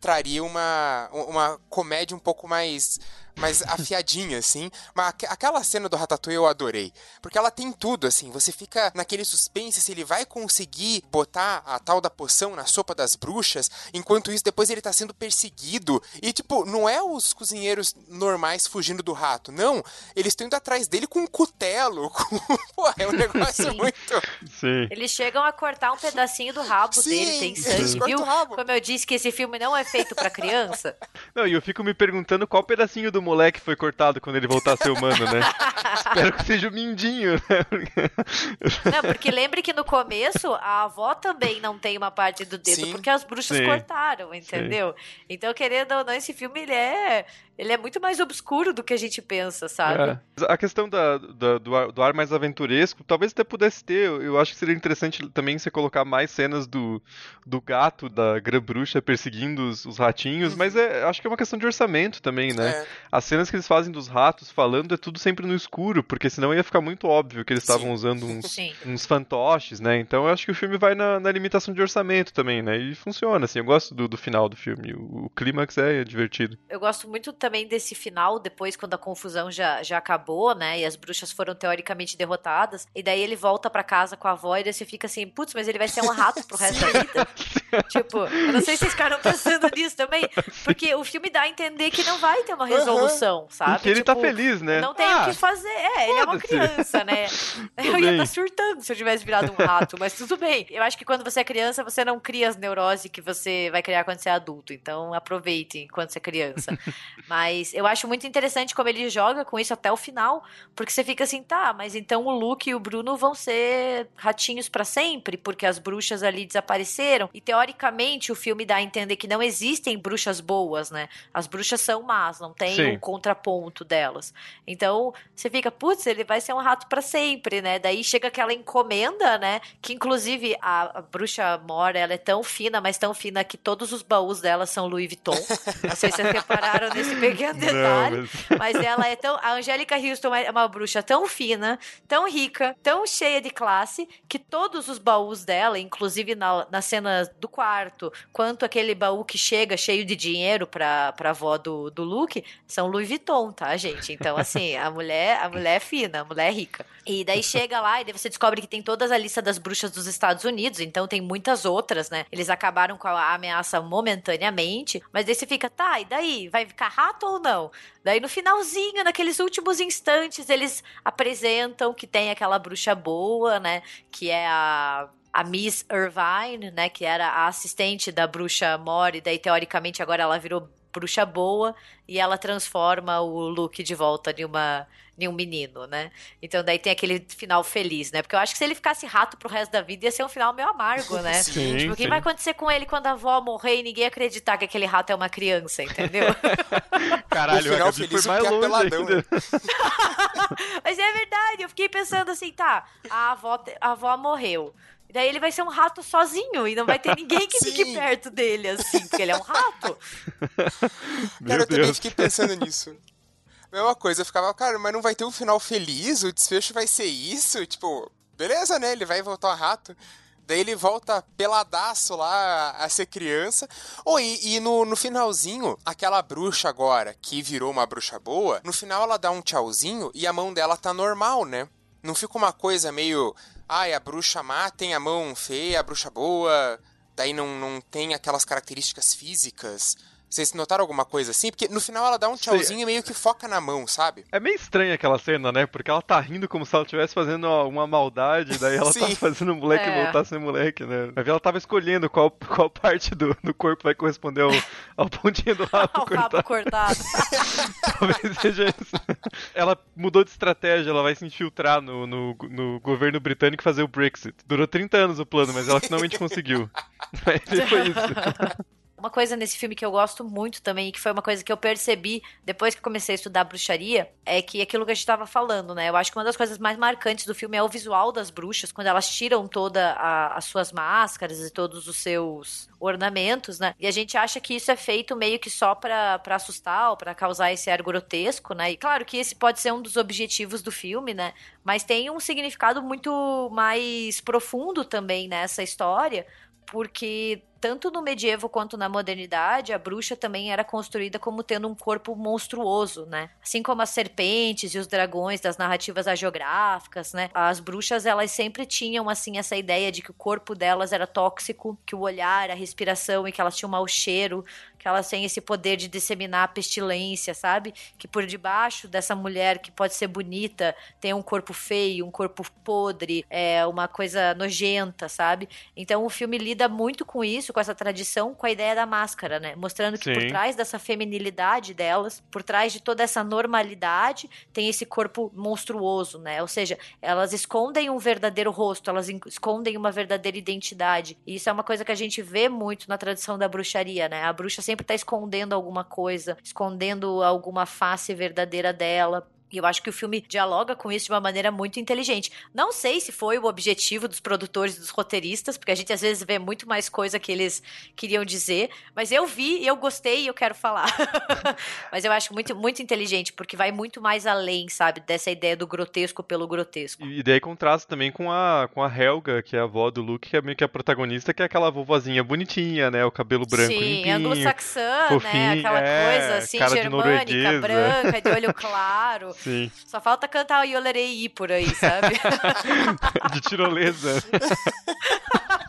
S1: traria uma, uma comédia um pouco mais mais afiadinha, assim. Mas aquela cena do Ratatouille eu adorei. Porque ela tem tudo, assim. Você fica naquele suspense se ele vai conseguir botar a tal da poção na sopa das bruxas. Enquanto isso, depois ele tá sendo perseguido. E, tipo, não é os cozinheiros normais fugindo do rato. Não. Eles estão indo atrás dele com um cutelo. (laughs) Com... Pô, é um negócio Sim. muito.
S4: Sim.
S2: Eles chegam a cortar um pedacinho do rabo Sim, dele. Tem sangue, viu? Como eu disse que esse filme não é feito para criança.
S4: Não, e eu fico me perguntando qual pedacinho do moleque foi cortado quando ele voltar a ser humano, né? (laughs) Espero que seja o Mindinho, né?
S2: Não, porque lembre que no começo a avó também não tem uma parte do dedo, Sim. porque as bruxas Sim. cortaram, entendeu? Sim. Então, querendo ou não, esse filme ele é ele é muito mais obscuro do que a gente pensa, sabe? É.
S4: A questão da, da do, ar, do, ar, mais aventuresco, talvez até pudesse ter. Eu acho que seria interessante também você colocar mais cenas do, do gato, da grã bruxa perseguindo os, os ratinhos, mas é, acho que é uma questão de orçamento também, né? É. As cenas que eles fazem dos ratos falando é tudo sempre no escuro, porque senão ia ficar muito óbvio que eles estavam usando uns, uns fantoches, né? Então eu acho que o filme vai na, na, limitação de orçamento também, né? E funciona, assim. Eu gosto do, do final do filme. O, o clímax é divertido.
S2: Eu gosto muito também desse final, depois quando a confusão já, já acabou, né? E as bruxas foram teoricamente derrotadas. E daí ele volta para casa com a avó e daí você fica assim, putz, mas ele vai ser um rato pro resto da vida. (laughs) tipo, eu não sei se vocês ficaram pensando nisso também, porque o filme dá a entender que não vai ter uma resolução, uhum. sabe?
S4: Porque ele tá tipo, tá feliz, né?
S2: Não tem ah, o que fazer. É, ele é uma criança, né? (laughs) eu ia estar tá surtando se eu tivesse virado um rato, mas tudo bem. Eu acho que quando você é criança, você não cria as neuroses que você vai criar quando você é adulto. Então aproveite enquanto você é criança. (laughs) mas eu acho muito interessante como ele joga com isso até o final, porque você fica assim, tá, mas então o Luke e o Bruno vão ser ratinhos para sempre, porque as bruxas ali desapareceram. E teoricamente o filme dá a entender que não existem bruxas boas, né? As bruxas são más, não tem Sim. Um contraponto delas. Então você fica, putz, ele vai ser um rato para sempre, né? Daí chega aquela encomenda, né? Que inclusive a, a bruxa Mora, ela é tão fina, mas tão fina que todos os baús dela são Louis Vuitton. Não sei se vocês repararam nesse pequeno (laughs) detalhe. Não, mas... (laughs) mas ela é tão. A Angélica Houston é uma bruxa tão fina, tão rica, tão cheia de classe, que todos os baús dela, inclusive na, na cena do quarto, quanto aquele baú que chega cheio de dinheiro pra, pra avó do, do Luke, são Louis Vuitton, tá, gente? Então, assim, a mulher, a mulher é fina, a mulher é rica. E daí chega lá e daí você descobre que tem toda a lista das bruxas dos Estados Unidos, então tem muitas outras, né? Eles acabaram com a ameaça momentaneamente, mas daí você fica, tá, e daí? Vai ficar rato ou não? Daí no finalzinho, naqueles últimos instantes, eles apresentam que tem aquela bruxa boa, né? Que é a a Miss Irvine, né, que era a assistente da bruxa Mori, daí teoricamente agora ela virou bruxa boa e ela transforma o Luke de volta em uma em um menino, né? Então daí tem aquele final feliz, né? Porque eu acho que se ele ficasse rato pro resto da vida ia ser um final meio amargo, né? (laughs)
S4: Sim,
S2: tipo, o que vai acontecer com ele quando a avó morrer e ninguém acreditar que aquele rato é uma criança, entendeu? (laughs)
S4: Caralho, o final feliz foi mais longe peladão, né? (laughs)
S2: Mas é verdade, eu fiquei pensando assim, tá, a avó, a avó morreu. Daí ele vai ser um rato sozinho e não vai ter ninguém que (laughs) fique perto dele, assim, porque ele é um rato.
S1: cara, eu também fiquei pensando nisso. Mesma coisa, eu ficava, cara, mas não vai ter um final feliz? O desfecho vai ser isso? Tipo, beleza, né? Ele vai voltar a rato. Daí ele volta peladaço lá a ser criança. Oh, e, e no, no finalzinho, aquela bruxa agora, que virou uma bruxa boa, no final ela dá um tchauzinho e a mão dela tá normal, né? Não fica uma coisa meio ai, a bruxa má tem a mão feia, a bruxa boa, daí não, não tem aquelas características físicas. Vocês notaram alguma coisa assim? Porque no final ela dá um tchauzinho Sim. e meio que foca na mão, sabe?
S4: É meio estranha aquela cena, né? Porque ela tá rindo como se ela estivesse fazendo uma maldade, daí ela (laughs) tá fazendo o moleque é. voltar a ser moleque, né? Ela tava escolhendo qual, qual parte do, do corpo vai corresponder ao, (laughs) ao pontinho do rabo (laughs)
S2: ao
S4: cortado.
S2: Rabo cortado.
S4: Talvez seja isso. Ela mudou de estratégia, ela vai se infiltrar no, no, no governo britânico e fazer o Brexit. Durou 30 anos o plano, mas ela finalmente conseguiu. Mas foi isso.
S2: Uma coisa nesse filme que eu gosto muito também, e que foi uma coisa que eu percebi depois que comecei a estudar bruxaria, é que aquilo que a gente estava falando, né? Eu acho que uma das coisas mais marcantes do filme é o visual das bruxas, quando elas tiram toda as suas máscaras e todos os seus ornamentos, né? E a gente acha que isso é feito meio que só para assustar ou para causar esse ar grotesco, né? E claro que esse pode ser um dos objetivos do filme, né? Mas tem um significado muito mais profundo também nessa história, porque tanto no medievo quanto na modernidade, a bruxa também era construída como tendo um corpo monstruoso, né? Assim como as serpentes e os dragões das narrativas hagiográficas, né? As bruxas, elas sempre tinham, assim, essa ideia de que o corpo delas era tóxico, que o olhar, a respiração e que elas tinham mau cheiro, que elas têm esse poder de disseminar a pestilência, sabe? Que por debaixo dessa mulher que pode ser bonita, tem um corpo feio, um corpo podre, é uma coisa nojenta, sabe? Então o filme lida muito com isso, com essa tradição, com a ideia da máscara, né? Mostrando que Sim. por trás dessa feminilidade delas, por trás de toda essa normalidade, tem esse corpo monstruoso, né? Ou seja, elas escondem um verdadeiro rosto, elas escondem uma verdadeira identidade. E isso é uma coisa que a gente vê muito na tradição da bruxaria, né? A bruxa sempre tá escondendo alguma coisa, escondendo alguma face verdadeira dela. E eu acho que o filme dialoga com isso de uma maneira muito inteligente. Não sei se foi o objetivo dos produtores e dos roteiristas, porque a gente às vezes vê muito mais coisa que eles queriam dizer, mas eu vi, eu gostei e eu quero falar. (laughs) mas eu acho muito, muito inteligente, porque vai muito mais além, sabe, dessa ideia do grotesco pelo grotesco.
S4: E daí contrasta também com a, com a Helga, que é a avó do Luke, que é meio que a protagonista, que é aquela vovozinha bonitinha, né? O cabelo branco
S2: Sim, anglo-saxã, né? Aquela
S4: é,
S2: coisa assim, germânica, branca, de olho (laughs) claro.
S4: Sim.
S2: Só falta cantar o Yolerei por aí, sabe? (laughs)
S4: De tirolesa. (laughs)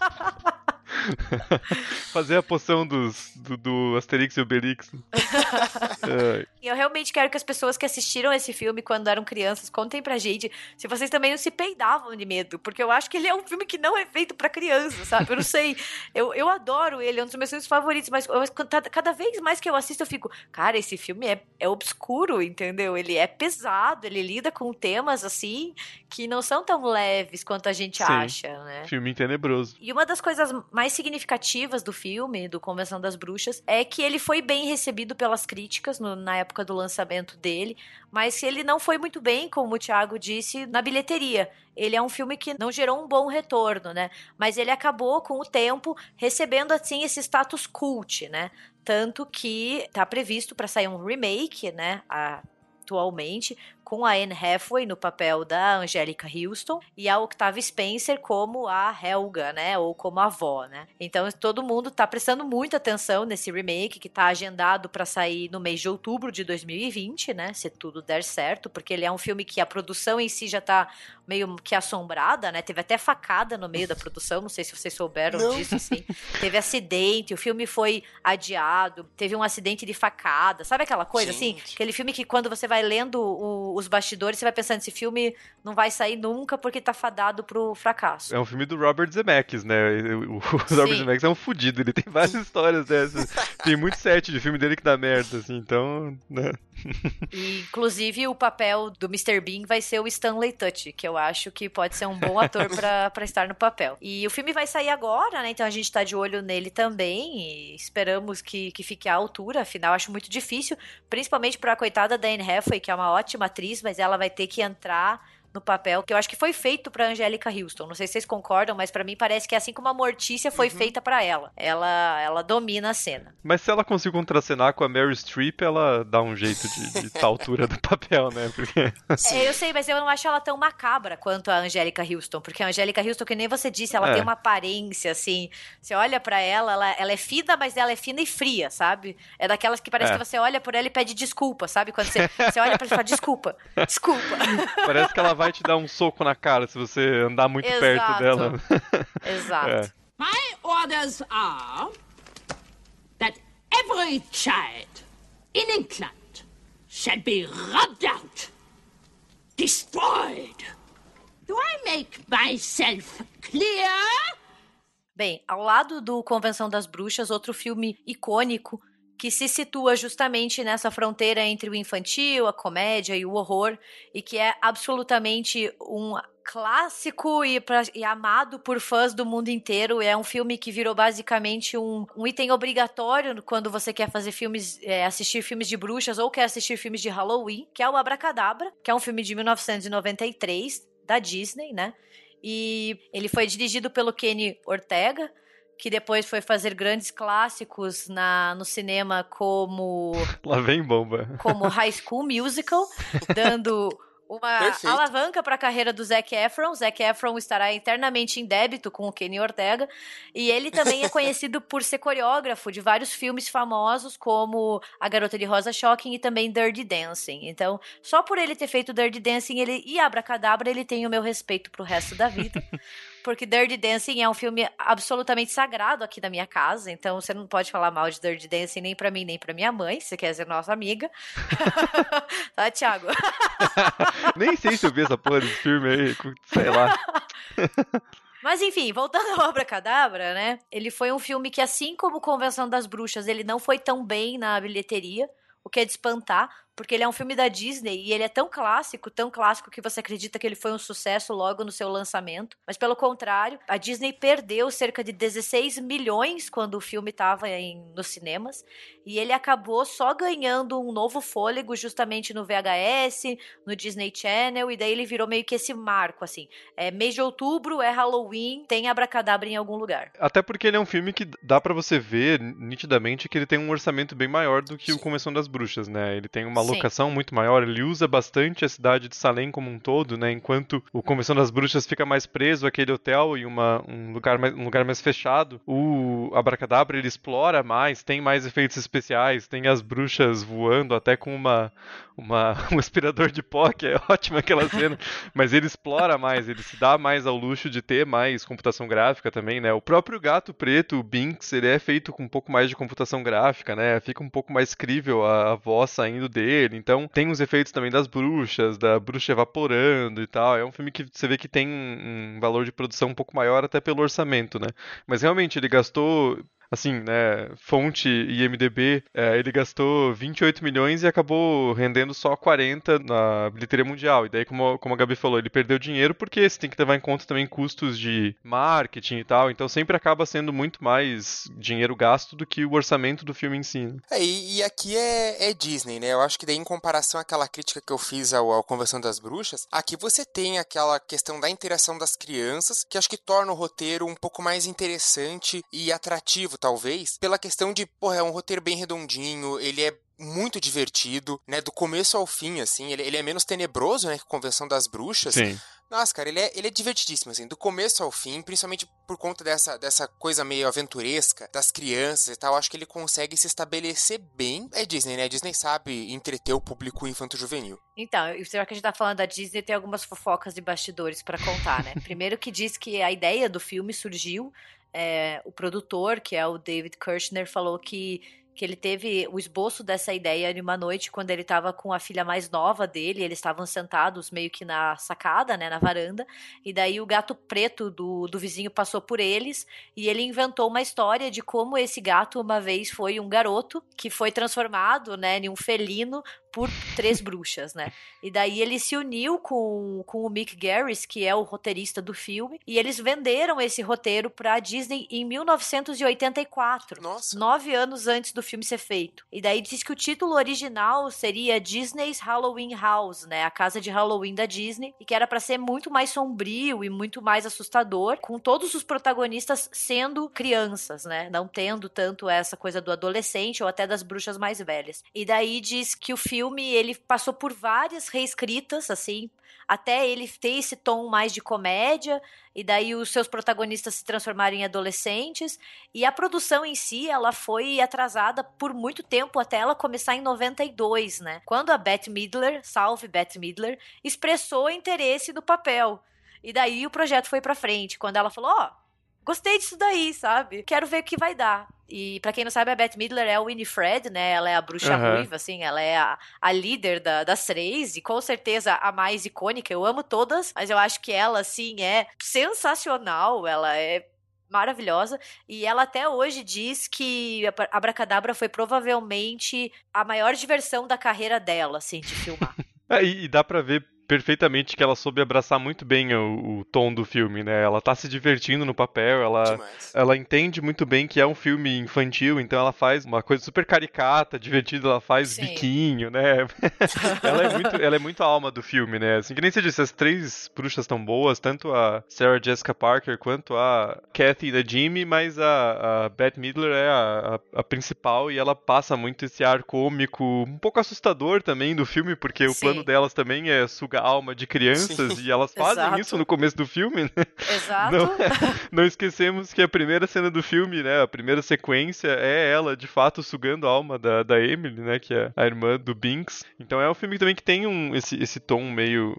S4: (laughs) Fazer a poção dos, do, do Asterix e Obelix. (laughs)
S2: é. Eu realmente quero que as pessoas que assistiram esse filme quando eram crianças contem pra gente se vocês também não se peidavam de medo, porque eu acho que ele é um filme que não é feito para criança, sabe? Eu não sei. Eu, eu adoro ele, é um dos meus filmes favoritos, mas eu, cada vez mais que eu assisto, eu fico, cara, esse filme é, é obscuro, entendeu? Ele é pesado, ele lida com temas assim que não são tão leves quanto a gente Sim, acha, né?
S4: Filme tenebroso.
S2: E uma das coisas mais significativas do filme, do Convenção das Bruxas, é que ele foi bem recebido pelas críticas no, na época do lançamento dele, mas ele não foi muito bem, como o Thiago disse, na bilheteria. Ele é um filme que não gerou um bom retorno, né? Mas ele acabou com o tempo recebendo assim esse status cult, né? Tanto que está previsto para sair um remake, né? atualmente, com a Anne Hathaway no papel da Angélica Houston e a Octavia Spencer como a Helga, né, ou como a avó, né? Então todo mundo tá prestando muita atenção nesse remake que tá agendado para sair no mês de outubro de 2020, né, se tudo der certo, porque ele é um filme que a produção em si já tá meio que assombrada, né? Teve até facada no meio da produção, não sei se vocês souberam não. disso, assim. Teve acidente, o filme foi adiado, teve um acidente de facada, sabe aquela coisa assim? Gente. assim? Aquele filme que quando você vai lendo o, os bastidores, você vai pensando, esse filme não vai sair nunca porque tá fadado pro fracasso.
S4: É um filme do Robert Zemeckis, né? O, o (laughs) Robert Zemeckis é um fudido, ele tem várias histórias dessas. Tem muito set de filme dele que dá merda, assim, então, né?
S2: E, inclusive, o papel do Mr. Bean vai ser o Stanley Tucci, que eu acho que pode ser um bom ator para estar no papel. E o filme vai sair agora, né? Então a gente tá de olho nele também e esperamos que, que fique à altura. Afinal, acho muito difícil, principalmente para a coitada da Anne Hathaway, que é uma ótima atriz, mas ela vai ter que entrar no papel, que eu acho que foi feito pra Angélica Houston. Não sei se vocês concordam, mas para mim parece que é assim como a Mortícia foi uhum. feita para ela. Ela ela domina a cena.
S4: Mas se ela conseguir contracenar com a Mary Streep, ela dá um jeito de, de tal altura do papel, né? Porque,
S2: assim... é, eu sei, mas eu não acho ela tão macabra quanto a Angélica Houston, porque a Angélica Houston, que nem você disse, ela é. tem uma aparência, assim, você olha para ela, ela, ela é fina, mas ela é fina e fria, sabe? É daquelas que parece é. que você olha por ela e pede desculpa, sabe? Quando você, você olha pra ela e fala, desculpa, desculpa.
S4: Parece que ela vai vai te dar um soco na cara se você andar muito Exato. perto dela. (laughs)
S2: Exato. É. My orders are that every child in England shall be rubbed out, destroyed. Do I make myself clear? Bem, ao lado do Convenção das Bruxas, outro filme icônico que se situa justamente nessa fronteira entre o infantil, a comédia e o horror, e que é absolutamente um clássico e, pra, e, amado por fãs do mundo inteiro. É um filme que virou basicamente um, um item obrigatório quando você quer fazer filmes, é, assistir filmes de bruxas ou quer assistir filmes de Halloween, que é o Abracadabra, que é um filme de 1993 da Disney, né? E ele foi dirigido pelo Kenny Ortega, que depois foi fazer grandes clássicos na, no cinema como. (laughs)
S4: Lá vem bomba.
S2: Como High School Musical, dando uma Perfeito. alavanca para a carreira do Zac Efron. Zac Efron estará eternamente em débito com o Kenny Ortega. E ele também é conhecido por ser coreógrafo de vários filmes famosos, como A Garota de Rosa Shocking e também Dirty Dancing. Então, só por ele ter feito Dirty Dancing ele, e Abracadabra, ele tem o meu respeito pro resto da vida. (laughs) porque Dirty Dancing é um filme absolutamente sagrado aqui da minha casa, então você não pode falar mal de Dirty Dancing nem pra mim, nem pra minha mãe, se quer ser nossa amiga. (laughs) tá, Thiago? (laughs)
S4: nem sei se eu vi essa porra desse filme aí, sei lá. (laughs)
S2: Mas enfim, voltando ao Obra Cadabra, né? Ele foi um filme que, assim como Convenção das Bruxas, ele não foi tão bem na bilheteria, o que é de espantar, porque ele é um filme da Disney e ele é tão clássico, tão clássico que você acredita que ele foi um sucesso logo no seu lançamento. Mas pelo contrário, a Disney perdeu cerca de 16 milhões quando o filme estava nos cinemas e ele acabou só ganhando um novo fôlego justamente no VHS, no Disney Channel e daí ele virou meio que esse marco assim. É mês de outubro, é Halloween, tem abracadabra em algum lugar.
S4: Até porque ele é um filme que dá para você ver nitidamente que ele tem um orçamento bem maior do que o Convenção das Bruxas, né? Ele tem uma locação muito maior, ele usa bastante a cidade de Salem como um todo, né? Enquanto o Convenção das Bruxas fica mais preso àquele hotel e uma, um, lugar mais, um lugar mais fechado, o Abracadabra ele explora mais, tem mais efeitos especiais, tem as bruxas voando até com uma, uma, (laughs) um aspirador de pó, que é (laughs) ótima aquela cena, mas ele explora mais, ele se dá mais ao luxo de ter mais computação gráfica também, né? O próprio gato preto, o Binks, ele é feito com um pouco mais de computação gráfica, né? Fica um pouco mais crível a, a voz saindo dele, então tem os efeitos também das bruxas, da bruxa evaporando e tal, é um filme que você vê que tem um valor de produção um pouco maior até pelo orçamento, né? Mas realmente ele gastou assim, né, fonte IMDB, é, ele gastou 28 milhões e acabou rendendo só 40 na bilheteria mundial. E daí, como, como a Gabi falou, ele perdeu dinheiro porque você tem que levar em conta também custos de marketing e tal. Então sempre acaba sendo muito mais dinheiro gasto do que o orçamento do filme em si. Né?
S1: É, e, e, aqui é, é, Disney, né? Eu acho que daí, em comparação àquela crítica que eu fiz ao, ao Convenção das Bruxas, aqui você tem aquela questão da interação das crianças, que acho que torna o roteiro um pouco mais interessante e atrativo talvez, pela questão de, porra, é um roteiro bem redondinho, ele é muito divertido, né? Do começo ao fim, assim. Ele, ele é menos tenebroso, né? Que a Convenção das Bruxas.
S4: Sim.
S1: Nossa, cara, ele é, ele é divertidíssimo, assim, do começo ao fim, principalmente por conta dessa, dessa coisa meio aventuresca das crianças e tal. Acho que ele consegue se estabelecer bem. É Disney, né? A Disney sabe entreter o público infanto-juvenil.
S2: Então, será que a gente tá falando da Disney, tem algumas fofocas de bastidores para contar, né? (laughs) Primeiro que diz que a ideia do filme surgiu é, o produtor, que é o David Kirchner, falou que que ele teve o esboço dessa ideia em uma noite quando ele estava com a filha mais nova dele, eles estavam sentados meio que na sacada, né, na varanda, e daí o gato preto do, do vizinho passou por eles e ele inventou uma história de como esse gato uma vez foi um garoto que foi transformado, né, em um felino por três bruxas, né? E daí ele se uniu com, com o Mick Garris, que é o roteirista do filme, e eles venderam esse roteiro para a Disney em 1984,
S1: Nossa.
S2: nove anos antes do filme ser feito. E daí diz que o título original seria Disney's Halloween House, né? A casa de Halloween da Disney, e que era para ser muito mais sombrio e muito mais assustador, com todos os protagonistas sendo crianças, né? Não tendo tanto essa coisa do adolescente ou até das bruxas mais velhas. E daí diz que o filme filme ele passou por várias reescritas, assim, até ele ter esse tom mais de comédia, e daí os seus protagonistas se transformarem em adolescentes, e a produção em si, ela foi atrasada por muito tempo até ela começar em 92, né? Quando a Bette Midler, salve Bette Midler, expressou interesse do papel. E daí o projeto foi para frente, quando ela falou, ó, oh, gostei disso daí, sabe? Quero ver o que vai dar. E para quem não sabe, a Beth Midler é o Winifred, né? Ela é a bruxa uhum. ruiva, assim, ela é a, a líder da, das três e com certeza a mais icônica. Eu amo todas, mas eu acho que ela, assim, é sensacional. Ela é maravilhosa. E ela até hoje diz que Abracadabra foi provavelmente a maior diversão da carreira dela, assim, de filmar. (laughs)
S4: É, e dá pra ver perfeitamente que ela soube abraçar muito bem o, o, tom do filme, né? Ela tá se divertindo no papel, ela, ela entende muito bem que é um filme infantil, então ela faz uma coisa super caricata, divertida, ela faz Sim. biquinho, né? (laughs) ela, é muito, ela é muito a alma do filme, né? Assim que nem você disse, as três bruxas tão boas, tanto a Sarah Jessica Parker quanto a Kathy da Jimmy, mas a, a Bette Midler é a, a, a, principal e ela passa muito esse ar cômico, um pouco assustador também do filme, porque Sim. o plano delas também é sugar alma de crianças Sim. e elas fazem Exato. isso no começo do filme, né?
S2: Exato.
S4: Não, não, esquecemos que a primeira cena do filme, né, a primeira sequência é ela de fato sugando a alma da, da Emily, né, que é a irmã do Binks. Então é um filme também que tem um, esse, esse tom meio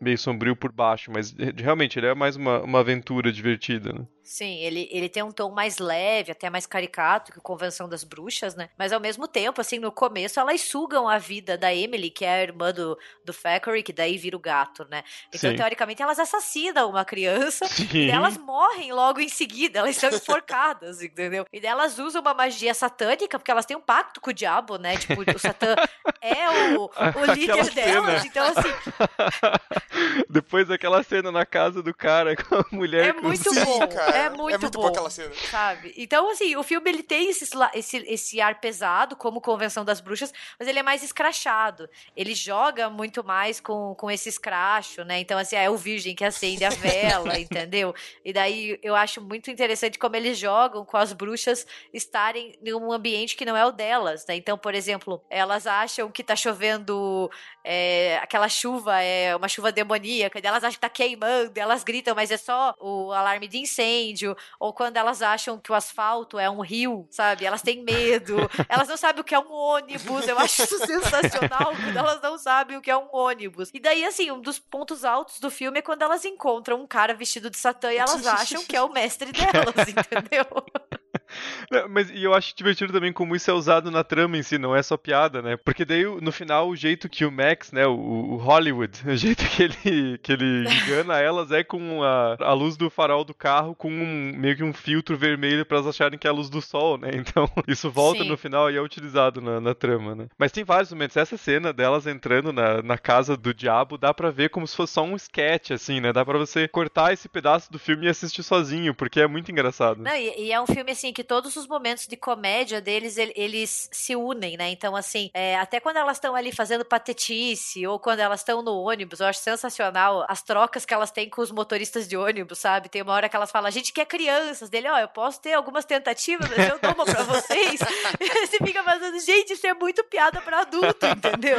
S4: meio sombrio por baixo, mas realmente ele é mais uma, uma aventura divertida, né?
S2: Sim, ele, ele tem um tom mais leve, até mais caricato que o Convenção das Bruxas, né? Mas ao mesmo tempo, assim, no começo elas sugam a vida da Emily, que é a irmã do, do Thackeray, que daí vira o gato, né? Então, Sim. teoricamente, elas assassinam uma criança (laughs) Sim. e elas morrem logo em seguida, elas são enforcadas, (laughs) entendeu? E daí elas usam uma magia satânica, porque elas têm um pacto com o diabo, né? Tipo, o Satã é o, o (laughs) líder delas, então assim.
S4: Depois daquela cena na casa do cara com a mulher
S2: é
S4: com
S2: muito bom. Cara. É muito, é muito bom, aquela cena. Sabe? Então, assim, o filme ele tem esse, esse, esse ar pesado, como Convenção das Bruxas, mas ele é mais escrachado. Ele joga muito mais com, com esse escracho, né? Então, assim, é o virgem que acende a vela, (laughs) entendeu? E daí eu acho muito interessante como eles jogam com as bruxas estarem em um ambiente que não é o delas, né? Então, por exemplo, elas acham que tá chovendo é, aquela chuva é uma chuva demoníaca, elas acham que tá queimando, elas gritam, mas é só o alarme de incêndio, ou quando elas acham que o asfalto é um rio, sabe? Elas têm medo, (laughs) elas não sabem o que é um ônibus, eu acho isso sensacional quando elas não sabem o que é um ônibus. E daí, assim, um dos pontos altos do filme é quando elas encontram um cara vestido de Satã e elas acham que é o mestre delas, (laughs) entendeu? (laughs)
S4: Mas e eu acho divertido também como isso é usado na trama em si, não é só piada, né? Porque daí, no final, o jeito que o Max, né, o, o Hollywood, (laughs) o jeito que ele, que ele (laughs) engana elas é com a, a luz do farol do carro com um, meio que um filtro vermelho para elas acharem que é a luz do sol, né? Então, isso volta Sim. no final e é utilizado na, na, trama, né? Mas tem vários momentos. Essa cena delas entrando na, na casa do diabo dá pra ver como se fosse só um sketch, assim, né? Dá pra você cortar esse pedaço do filme e assistir sozinho, porque é muito engraçado.
S2: Não, e, e é um filme, assim, que todos os momentos de comédia deles, eles se unem, né? Então, assim, é, até quando elas estão ali fazendo patetice ou quando elas estão no ônibus, eu acho sensacional as trocas que elas têm com os motoristas de ônibus, sabe? Tem uma hora que elas falam, a gente quer crianças. Dele, ó, oh, eu posso ter algumas tentativas, mas eu dou uma pra vocês. (laughs) e você fica fazendo, gente, isso é muito piada pra adulto, entendeu?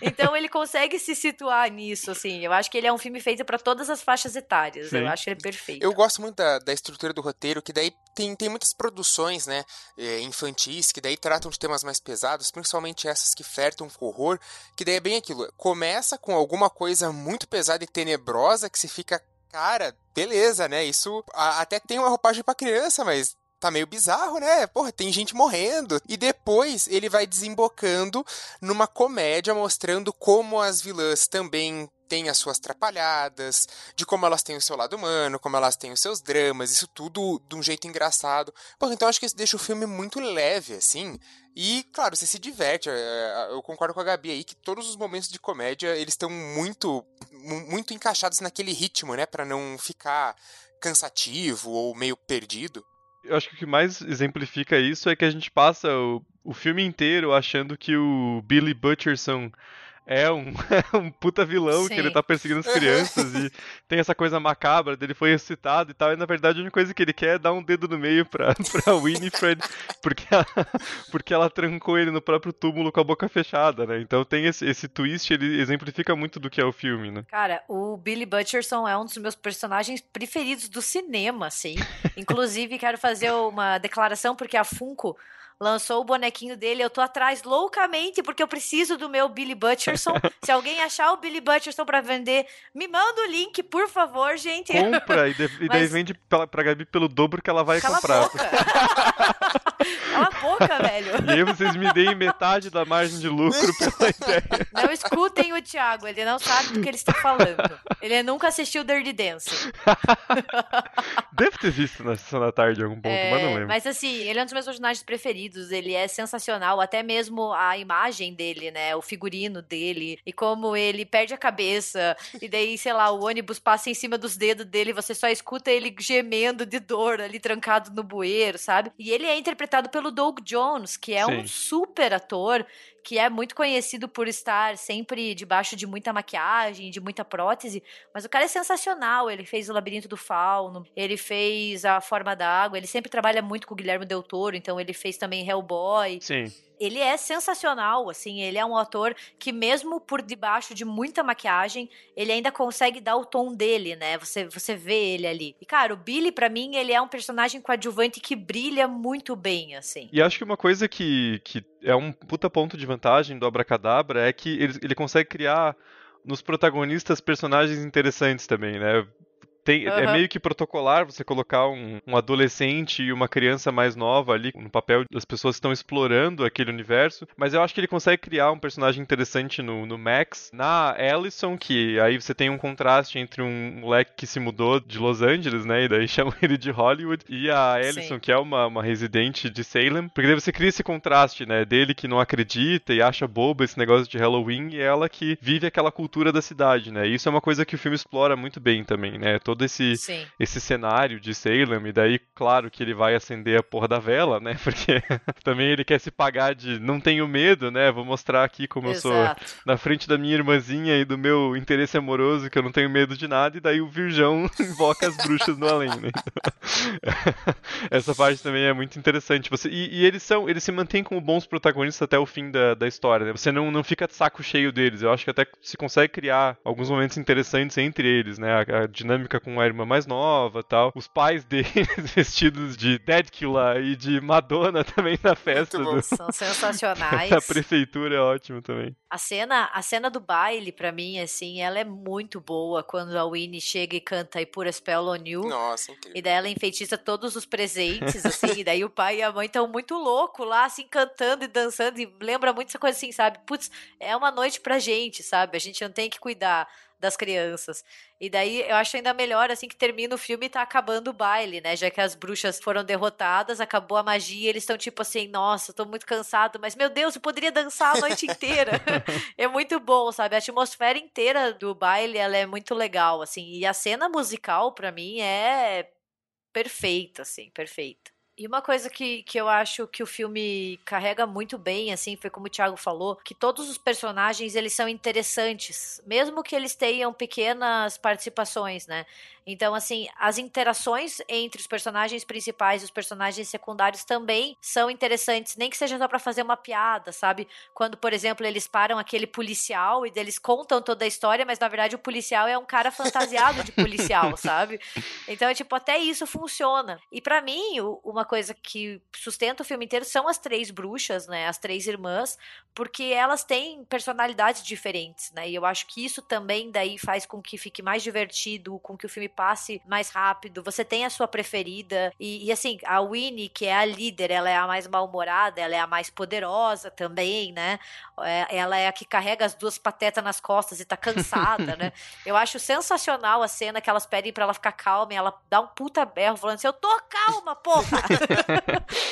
S2: Então ele consegue se situar nisso, assim. Eu acho que ele é um filme feito para todas as faixas etárias. Sim. Eu acho ele perfeito.
S1: Eu gosto muito da, da estrutura do roteiro, que daí tem, tem muitas produções, né, eh, infantis, que daí tratam de temas mais pesados, principalmente essas que fertam com horror, que daí é bem aquilo. Começa com alguma coisa muito pesada e tenebrosa que se fica, cara, beleza, né? Isso a, até tem uma roupagem para criança, mas tá meio bizarro, né? Porra, tem gente morrendo. E depois ele vai desembocando numa comédia mostrando como as vilãs também têm as suas trapalhadas, de como elas têm o seu lado humano, como elas têm os seus dramas, isso tudo de um jeito engraçado. Porra, então acho que isso deixa o filme muito leve, assim. E, claro, você se diverte. É, é, eu concordo com a Gabi aí que todos os momentos de comédia, eles estão muito, muito encaixados naquele ritmo, né? para não ficar cansativo ou meio perdido.
S4: Eu acho que o que mais exemplifica isso é que a gente passa o, o filme inteiro achando que o Billy Butcherson é um, (laughs) um puta vilão Sim. que ele tá perseguindo as crianças e (laughs) tem essa coisa macabra dele foi ressuscitado e tal, e na verdade a única coisa que ele quer é dar um dedo no meio pra, (laughs) pra Winifred, porque ela, porque ela trancou ele no próprio túmulo com a boca fechada, né? Então tem esse, esse twist, ele exemplifica muito do que é o filme, né?
S2: Cara, o Billy Butcherson é um dos meus personagens preferidos do cinema, assim. Inclusive, quero fazer uma declaração, porque a Funko lançou o bonequinho dele. Eu tô atrás loucamente porque eu preciso do meu Billy Butcherson. (laughs) Se alguém achar o Billy Butcherson para vender, me manda o link, por favor, gente.
S4: Compra e, de, e daí vende pra, pra Gabi pelo dobro que ela vai
S2: Cala
S4: comprar.
S2: A boca. (laughs) Cala a boca, velho.
S4: E aí vocês me deem metade da margem de lucro pela (laughs) ideia.
S2: Não escutem o Thiago, ele não sabe do que ele está falando. Ele nunca assistiu Dirty Dance.
S4: Deve ter visto na sessão da tarde em algum ponto, é, mas não lembro.
S2: Mas assim, ele é um dos meus personagens preferidos ele é sensacional, até mesmo a imagem dele, né, o figurino dele, e como ele perde a cabeça, e daí, sei lá, o ônibus passa em cima dos dedos dele, você só escuta ele gemendo de dor ali trancado no bueiro, sabe? E ele é interpretado pelo Doug Jones, que é Sim. um super ator, que é muito conhecido por estar sempre debaixo de muita maquiagem, de muita prótese, mas o cara é sensacional. Ele fez o Labirinto do Fauno, ele fez A Forma da Água, ele sempre trabalha muito com o Guilherme Del Toro, então ele fez também Hellboy.
S4: Sim
S2: ele é sensacional, assim, ele é um ator que mesmo por debaixo de muita maquiagem, ele ainda consegue dar o tom dele, né? Você, você vê ele ali. E cara, o Billy para mim, ele é um personagem coadjuvante que brilha muito bem, assim.
S4: E acho que uma coisa que, que é um puta ponto de vantagem do Abracadabra é que ele, ele consegue criar nos protagonistas personagens interessantes também, né? Tem, uhum. É meio que protocolar você colocar um, um, adolescente e uma criança mais nova ali no papel das pessoas que estão explorando aquele universo, mas eu acho que ele consegue criar um personagem interessante no, no Max. Na Allison, que aí você tem um contraste entre um moleque que se mudou de Los Angeles, né, e daí (laughs) chamam ele de Hollywood, e a Allison, Sim. que é uma, uma residente de Salem, porque daí você cria esse contraste, né, dele que não acredita e acha bobo esse negócio de Halloween, e ela que vive aquela cultura da cidade, né, e isso é uma coisa que o filme explora muito bem também, né, todo esse, esse cenário de Salem, e daí, claro que ele vai acender a porra da vela, né? (laughs) Porque também ele quer se pagar de não tenho medo, né? Vou mostrar aqui como Exato. eu sou na frente da minha irmãzinha e do meu interesse amoroso, que eu não tenho medo de nada, e daí o Virgão (laughs) invoca as bruxas no além, né? (laughs) Essa parte também é muito interessante. Você, e, e, eles são, eles se mantêm como bons protagonistas até o fim da, da história, né? Você não, não fica de saco cheio deles. Eu acho que até se consegue criar alguns momentos interessantes entre eles, né? A, a dinâmica com a irmã mais nova tal. Os pais deles (laughs) vestidos de Deadkilla e de Madonna também na festa. Do...
S2: São (laughs) sensacionais.
S4: a prefeitura é ótimo também.
S2: A cena, a cena do baile, para mim, assim, ela é muito boa quando a Winnie chega e canta I Put a Spell on You.
S1: Nossa, incrível.
S2: E daí ela enfeitiça todos os presentes, assim, e daí o pai e a mãe estão muito loucos lá, assim, cantando e dançando, e lembra muito essa coisa assim, sabe? Putz, é uma noite pra gente, sabe? A gente não tem que cuidar das crianças. E daí eu acho ainda melhor assim que termina o filme e tá acabando o baile, né? Já que as bruxas foram derrotadas, acabou a magia, eles estão tipo assim, nossa, tô muito cansado, mas meu Deus, eu poderia dançar a noite inteira. (laughs) é muito bom, sabe? A atmosfera inteira do baile, ela é muito legal, assim. E a cena musical para mim é perfeita, assim, perfeita. E uma coisa que, que eu acho que o filme carrega muito bem, assim, foi como o Thiago falou, que todos os personagens, eles são interessantes, mesmo que eles tenham pequenas participações, né? Então, assim, as interações entre os personagens principais e os personagens secundários também são interessantes, nem que seja só para fazer uma piada, sabe? Quando, por exemplo, eles param aquele policial e eles contam toda a história, mas na verdade o policial é um cara fantasiado de policial, (laughs) sabe? Então, tipo, até isso funciona. E para mim, uma coisa que sustenta o filme inteiro são as três bruxas, né? As três irmãs, porque elas têm personalidades diferentes, né? E eu acho que isso também daí faz com que fique mais divertido, com que o filme passe mais rápido, você tem a sua preferida. E, e, assim, a Winnie, que é a líder, ela é a mais mal-humorada, ela é a mais poderosa também, né? É, ela é a que carrega as duas patetas nas costas e tá cansada, né? (laughs) Eu acho sensacional a cena que elas pedem para ela ficar calma e ela dá um puta berro falando assim: Eu tô calma, porra!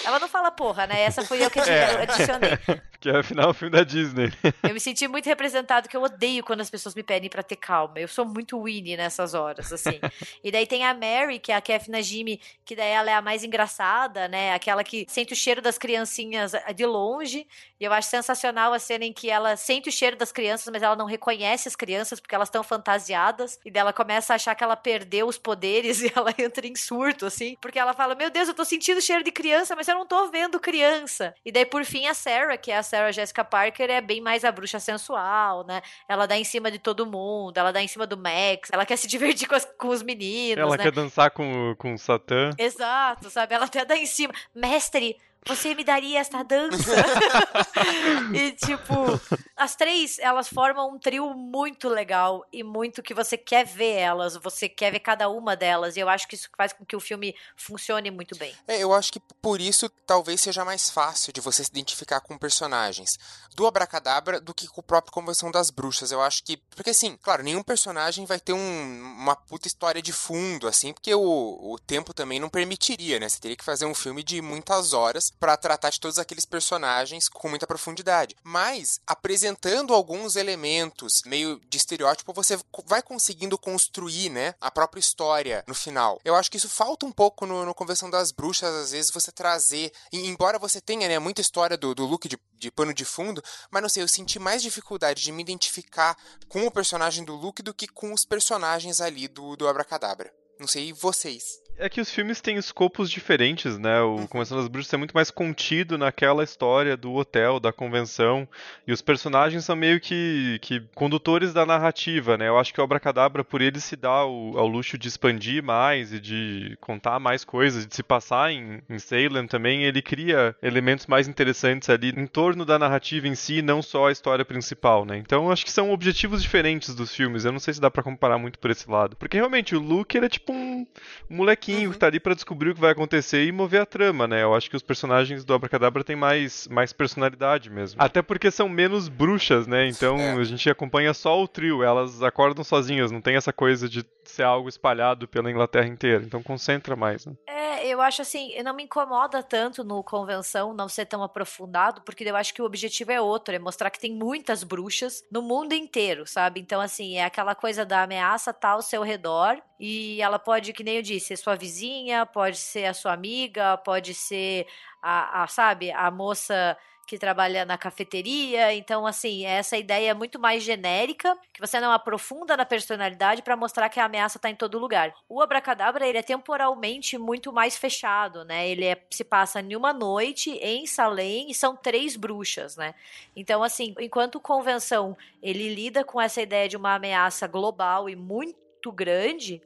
S2: Ela não fala porra, né? Essa foi eu que é. adicionei.
S4: Que é afinal o filme da Disney.
S2: Eu me senti muito representado, que eu odeio quando as pessoas me pedem para ter calma. Eu sou muito Winnie nessas horas, assim. E daí tem a Mary, que é a Kefna Jimmy, que daí ela é a mais engraçada, né? Aquela que sente o cheiro das criancinhas eh, de longe. E eu acho sensacional a cena em que ela sente o cheiro das crianças, mas ela não reconhece as crianças porque elas estão fantasiadas. E daí ela começa a achar que ela perdeu os poderes (laughs) e ela entra em surto, assim. Porque ela fala: Meu Deus, eu tô sentindo o cheiro de criança, mas eu não tô vendo criança. E daí, por fim, a Sarah, que é a Sarah Jessica Parker, é bem mais a bruxa sensual, né? Ela dá em cima de todo mundo, ela dá em cima do Max, ela quer se (laughs) divertir com, as, com os meninos.
S4: Ela
S2: né?
S4: quer dançar com, com o Satã.
S2: Exato, sabe? Ela até dá em cima. Mestre, você me daria esta dança? (laughs) e tipo, as três, elas formam um trio muito legal e muito que você quer ver elas, você quer ver cada uma delas, e eu acho que isso faz com que o filme funcione muito bem.
S1: É, eu acho que por isso talvez seja mais fácil de você se identificar com personagens do Abracadabra do que com o próprio Convenção das Bruxas. Eu acho que, porque assim, claro, nenhum personagem vai ter um, uma puta história de fundo, assim, porque o, o tempo também não permitiria, né? Você teria que fazer um filme de muitas horas para tratar de todos aqueles personagens com muita profundidade. Mas, apresentando alguns elementos meio de estereótipo, você vai conseguindo construir, né, a própria história no final. Eu acho que isso falta um pouco no, no Convenção das Bruxas, às vezes você trazer, e, embora você tenha, né, muita história do, do Luke de, de pano de fundo, mas não sei, eu senti mais dificuldade de me identificar com o personagem do Luke do que com os personagens ali do, do Abracadabra. Não sei vocês.
S4: É que os filmes têm escopos diferentes, né? O uhum. Convenção das Bruxas é muito mais contido naquela história do hotel, da convenção, e os personagens são meio que, que condutores da narrativa, né? Eu acho que o Abracadabra, por ele se dá ao, ao luxo de expandir mais e de contar mais coisas, de se passar em, em Salem também, ele cria elementos mais interessantes ali em torno da narrativa em si, não só a história principal, né? Então acho que são objetivos diferentes dos filmes, eu não sei se dá para comparar muito por esse lado. Porque realmente o Luke, ele é tipo um molequinho uhum. que tá ali pra descobrir o que vai acontecer e mover a trama, né? Eu acho que os personagens do Abracadabra têm mais, mais personalidade mesmo. Até porque são menos bruxas, né? Então é. a gente acompanha só o trio, elas acordam sozinhas, não tem essa coisa de ser algo espalhado pela Inglaterra inteira. Então concentra mais, né?
S2: É, eu acho assim, não me incomoda tanto no convenção não ser tão aprofundado, porque eu acho que o objetivo é outro, é mostrar que tem muitas bruxas no mundo inteiro, sabe? Então, assim, é aquela coisa da ameaça tá ao seu redor E ela pode, que nem eu disse, ser sua vizinha, pode ser a sua amiga, pode ser a, a sabe, a moça que trabalha na cafeteria. Então, assim, essa ideia é muito mais genérica, que você não aprofunda na personalidade para mostrar que a ameaça está em todo lugar. O Abracadabra, ele é temporalmente muito mais fechado, né? Ele é, se passa em uma noite em Salem e são três bruxas, né? Então, assim, enquanto convenção ele lida com essa ideia de uma ameaça global e muito grande,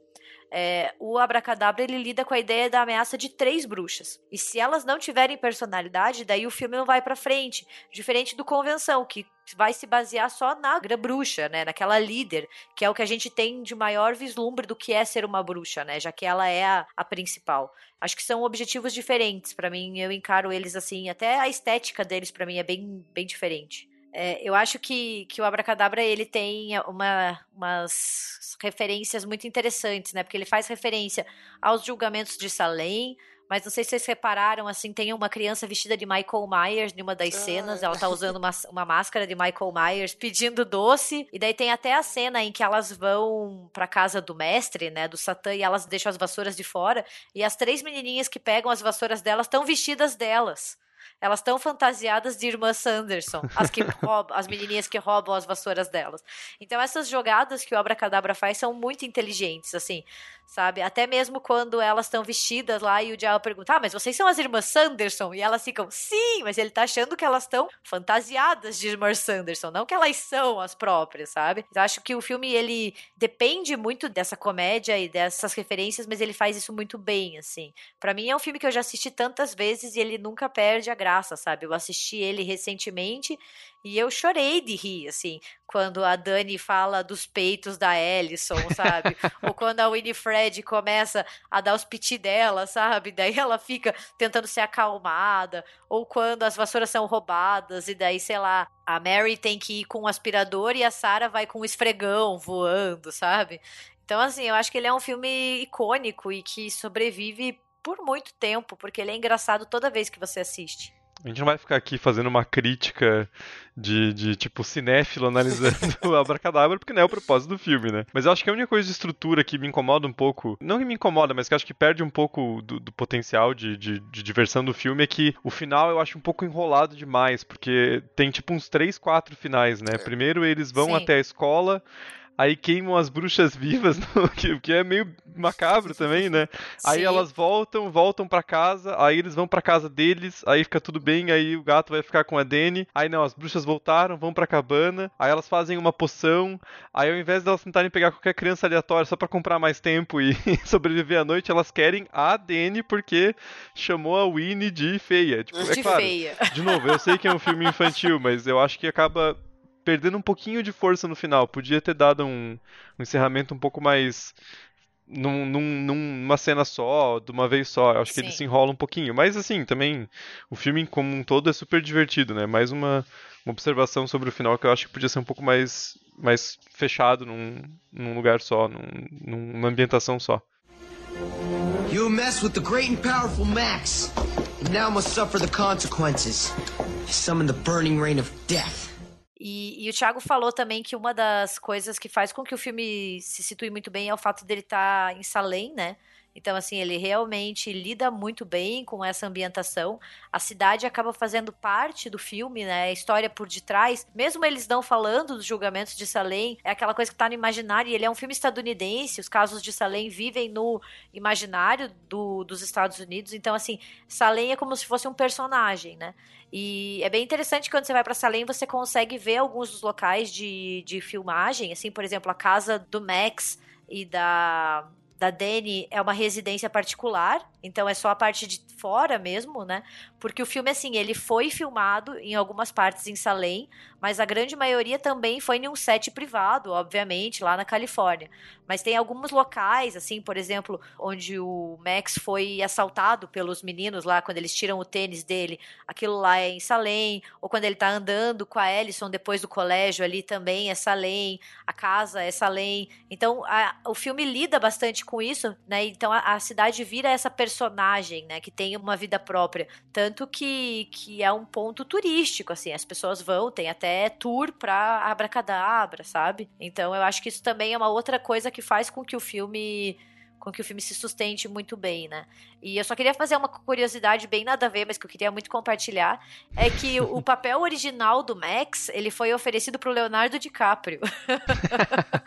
S2: é, o Abracadabra ele lida com a ideia da ameaça de três bruxas. E se elas não tiverem personalidade, daí o filme não vai para frente. Diferente do Convenção, que vai se basear só na bruxa, né? Naquela líder, que é o que a gente tem de maior vislumbre do que é ser uma bruxa, né? Já que ela é a, a principal. Acho que são objetivos diferentes. para mim, eu encaro eles assim. Até a estética deles, para mim, é bem, bem diferente. É, eu acho que, que o Abracadabra ele tem uma, umas referências muito interessantes, né? Porque ele faz referência aos julgamentos de Salem, mas não sei se vocês repararam, assim, tem uma criança vestida de Michael Myers em uma das cenas. Ela tá usando uma, uma máscara de Michael Myers, pedindo doce. E daí tem até a cena em que elas vão pra casa do mestre, né, do Satã, e elas deixam as vassouras de fora. E as três menininhas que pegam as vassouras delas estão vestidas delas elas estão fantasiadas de irmã Sanderson, as que (laughs) roubam, as menininhas que roubam as vassouras delas. Então essas jogadas que o Abracadabra faz são muito inteligentes, assim sabe? Até mesmo quando elas estão vestidas lá e o diabo pergunta: Ah, mas vocês são as irmãs Sanderson? E elas ficam: Sim, mas ele tá achando que elas estão fantasiadas de irmãs Sanderson, não que elas são as próprias, sabe? Eu acho que o filme ele depende muito dessa comédia e dessas referências, mas ele faz isso muito bem, assim. Para mim é um filme que eu já assisti tantas vezes e ele nunca perde a graça, sabe? Eu assisti ele recentemente e eu chorei de rir, assim, quando a Dani fala dos peitos da Ellison, sabe? Ou quando a Winifred começa a dar os piti dela, sabe? Daí ela fica tentando ser acalmada. Ou quando as vassouras são roubadas e daí, sei lá, a Mary tem que ir com um aspirador e a Sarah vai com um esfregão voando, sabe? Então, assim, eu acho que ele é um filme icônico e que sobrevive por muito tempo, porque ele é engraçado toda vez que você assiste.
S4: A gente não vai ficar aqui fazendo uma crítica de, de tipo, cinéfilo analisando (laughs) o Abracadabra, porque não é o propósito do filme, né? Mas eu acho que a única coisa de estrutura que me incomoda um pouco, não que me incomoda, mas que acho que perde um pouco do, do potencial de, de, de, diversão do filme é que o final eu acho um pouco enrolado demais, porque tem tipo uns três, quatro finais, né? É. Primeiro eles vão Sim. até a escola aí queimam as bruxas vivas, (laughs) que, que é meio macabro também, né? Sim. Aí elas voltam, voltam para casa, aí eles vão para casa deles, aí fica tudo bem, aí o gato vai ficar com a Dani. Aí não, as bruxas voltaram, vão pra cabana, aí elas fazem uma poção, aí ao invés de elas tentarem pegar qualquer criança aleatória só para comprar mais tempo e (laughs) sobreviver à noite, elas querem a Dani porque chamou a Winnie de feia. Tipo, de é claro, feia. De novo, eu sei que é um filme infantil, mas eu acho que acaba perdendo um pouquinho de força no final. Podia ter dado um, um encerramento um pouco mais. Num, num, numa cena só, de uma vez só. Acho que Sim. ele se enrola um pouquinho. Mas assim, também o filme como um todo é super divertido, né? Mais uma, uma observação sobre o final que eu acho que podia ser um pouco mais, mais fechado num, num lugar só, num, numa ambientação só. You mess with the great and powerful Max, now must suffer the consequences.
S2: Summon the burning rain of death. E, e, o Thiago falou também que uma das coisas que faz com que o filme se situe muito bem é o fato dele estar tá em Salem, né? Então, assim, ele realmente lida muito bem com essa ambientação. A cidade acaba fazendo parte do filme, né? A história por detrás. Mesmo eles não falando dos julgamentos de Salem, é aquela coisa que tá no imaginário. E ele é um filme estadunidense. Os casos de Salem vivem no imaginário do, dos Estados Unidos. Então, assim, Salem é como se fosse um personagem, né? E é bem interessante quando você vai para Salem, você consegue ver alguns dos locais de, de filmagem, assim, por exemplo, a casa do Max e da da Dani é uma residência particular, então é só a parte de fora mesmo, né? Porque o filme, assim, ele foi filmado em algumas partes em Salem, mas a grande maioria também foi em um set privado, obviamente, lá na Califórnia. Mas tem alguns locais, assim, por exemplo, onde o Max foi assaltado pelos meninos lá, quando eles tiram o tênis dele, aquilo lá é em Salem, ou quando ele tá andando com a Ellison depois do colégio ali também é Salem, a casa é Salem. Então, a, o filme lida bastante com isso, né? Então a, a cidade vira essa personagem personagem, né, que tem uma vida própria, tanto que, que é um ponto turístico, assim, as pessoas vão, tem até tour pra Abracadabra, sabe? Então eu acho que isso também é uma outra coisa que faz com que o filme com que o filme se sustente muito bem, né? E eu só queria fazer uma curiosidade bem nada a ver, mas que eu queria muito compartilhar, é que o papel original do Max, ele foi oferecido pro Leonardo DiCaprio.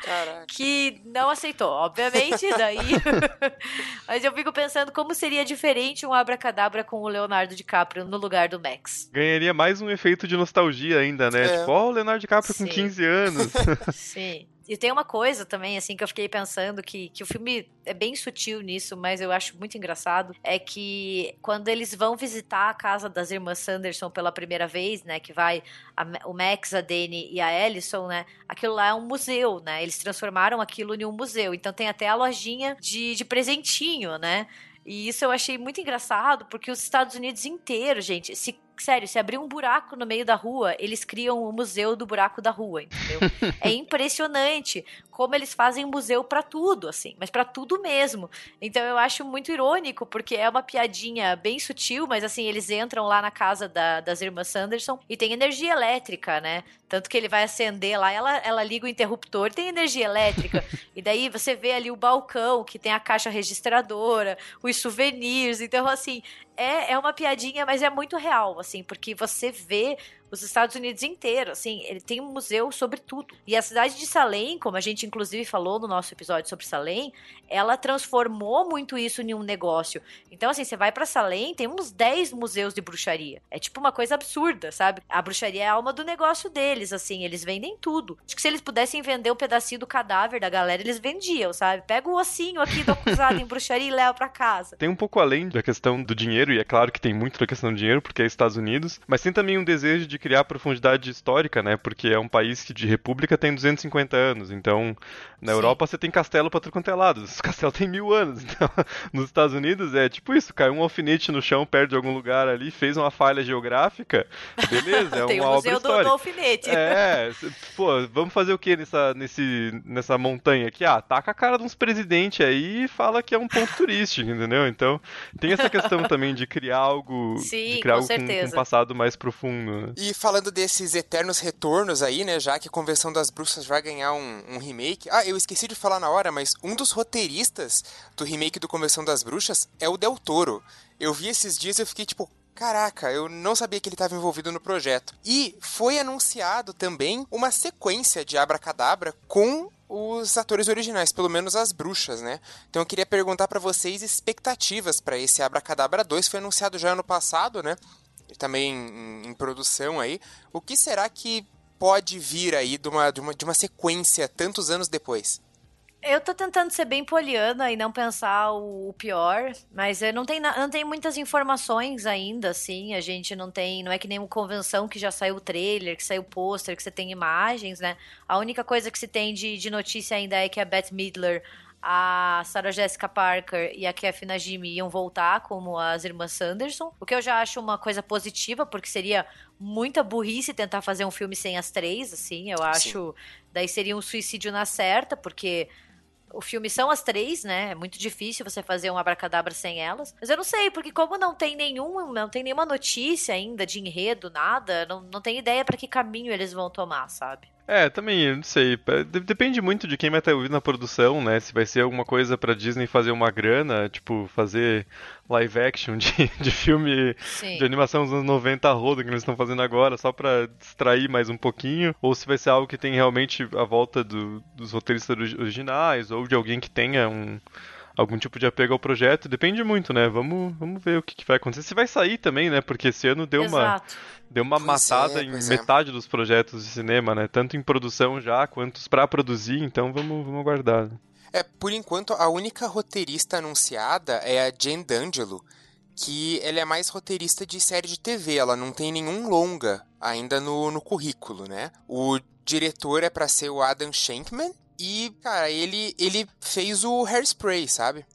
S1: Caraca. (laughs)
S2: que não aceitou, obviamente, daí... (laughs) mas eu fico pensando como seria diferente um abracadabra com o Leonardo DiCaprio no lugar do Max.
S4: Ganharia mais um efeito de nostalgia ainda, né? É. Tipo, ó, oh, o Leonardo DiCaprio Sim. com 15 anos. (laughs)
S2: Sim. E tem uma coisa também, assim, que eu fiquei pensando que, que o filme é bem sutil nisso, mas eu acho muito engraçado. É que quando eles vão visitar a casa das irmãs Sanderson pela primeira vez, né? Que vai a, o Max, a Dani e a Ellison, né? Aquilo lá é um museu, né? Eles transformaram aquilo em um museu. Então tem até a lojinha de, de presentinho, né? E isso eu achei muito engraçado, porque os Estados Unidos inteiros, gente, se sério, se abrir um buraco no meio da rua, eles criam o museu do buraco da rua, entendeu? (laughs) é impressionante como eles fazem museu para tudo, assim, mas para tudo mesmo. Então eu acho muito irônico, porque é uma piadinha bem sutil, mas assim, eles entram lá na casa da, das irmãs Sanderson e tem energia elétrica, né? Tanto que ele vai acender lá, ela, ela liga o interruptor, tem energia elétrica. (laughs) e daí você vê ali o balcão, que tem a caixa registradora, os souvenirs. Então, assim, é, é uma piadinha, mas é muito real, assim, porque você vê os Estados Unidos inteiro, assim, ele tem um museu sobre tudo. E a cidade de Salem, como a gente inclusive falou no nosso episódio sobre Salem, ela transformou muito isso em um negócio. Então, assim, você vai para Salem, tem uns 10 museus de bruxaria. É tipo uma coisa absurda, sabe? A bruxaria é a alma do negócio deles, assim, eles vendem tudo. Acho que se eles pudessem vender um pedacinho do cadáver da galera, eles vendiam, sabe? Pega o ossinho aqui do acusado em bruxaria e leva para casa.
S4: Tem um pouco além da questão do dinheiro, e é claro que tem muito da questão do dinheiro, porque é Estados Unidos, mas tem também um desejo de criar profundidade histórica, né? Porque é um país que de república tem 250 anos. Então, na Sim. Europa você tem castelo pra tudo quanto é lado. Os (laughs) castelos têm mil anos. Então, (laughs) nos Estados Unidos é tipo isso: caiu um alfinete no chão perto de algum lugar ali, fez uma falha geográfica. Beleza, é (laughs)
S2: tem
S4: uma
S2: o
S4: obra histórica. Do,
S2: do alfinete.
S4: É, pô, vamos fazer o que nessa, nesse, nessa montanha aqui? Ah, taca a cara de uns presidentes aí e fala que é um ponto turístico, entendeu? Então, tem essa questão também de criar algo,
S2: Sim,
S4: de criar
S2: com
S4: algo com, com, um passado mais profundo. Né?
S1: E falando desses eternos retornos aí, né, já que a Convenção das Bruxas vai ganhar um, um remake. Ah, eu esqueci de falar na hora, mas um dos roteiristas do remake do Convenção das Bruxas é o Del Toro. Eu vi esses dias e eu fiquei tipo, Caraca, eu não sabia que ele estava envolvido no projeto. E foi anunciado também uma sequência de Abracadabra com os atores originais, pelo menos as bruxas, né? Então eu queria perguntar para vocês expectativas para esse Abracadabra 2, foi anunciado já ano passado, né? Também em, em produção aí. O que será que pode vir aí de uma, de uma, de uma sequência tantos anos depois?
S2: Eu tô tentando ser bem poliana e não pensar o, pior, mas eu não tenho, não tenho muitas informações ainda, assim. A gente não tem. Não é que nem uma convenção que já saiu o trailer, que saiu o pôster, que você tem imagens, né? A única coisa que se tem de, de notícia ainda é que a Beth Midler, a Sarah Jessica Parker e a Kathy Najimy iam voltar como as irmãs Sanderson, o que eu já acho uma coisa positiva, porque seria muita burrice tentar fazer um filme sem as três, assim. Eu acho. Sim. Daí seria um suicídio na certa, porque o filme são as três, né? É muito difícil você fazer um abracadabra sem elas. Mas eu não sei, porque como não tem nenhum, não tem nenhuma notícia ainda de enredo, nada, não, não tem ideia para que caminho eles vão tomar, sabe?
S4: É, também, não sei. Depende muito de quem vai estar ouvindo na produção, né? Se vai ser alguma coisa pra Disney fazer uma grana, tipo, fazer live action de, (laughs) de filme Sim. de animação dos anos 90 roda que eles estão fazendo agora, só pra distrair mais um pouquinho. Ou se vai ser algo que tem realmente a volta do, dos roteiristas originais, ou de alguém que tenha um algum tipo de apego ao projeto. Depende muito, né? Vamos, vamos ver o que, que vai acontecer. Se vai sair também, né? Porque esse ano deu Exato. uma deu uma pois matada é, em é. metade é. dos projetos de cinema, né? Tanto em produção já, quanto para produzir, então vamos, vamos aguardar.
S1: É, por enquanto, a única roteirista anunciada é a Jane D'Angelo, que ela é mais roteirista de série de TV, ela não tem nenhum longa ainda no, no currículo, né? O diretor é para ser o Adam Shankman, e, cara, ele, ele fez o Hairspray, sabe?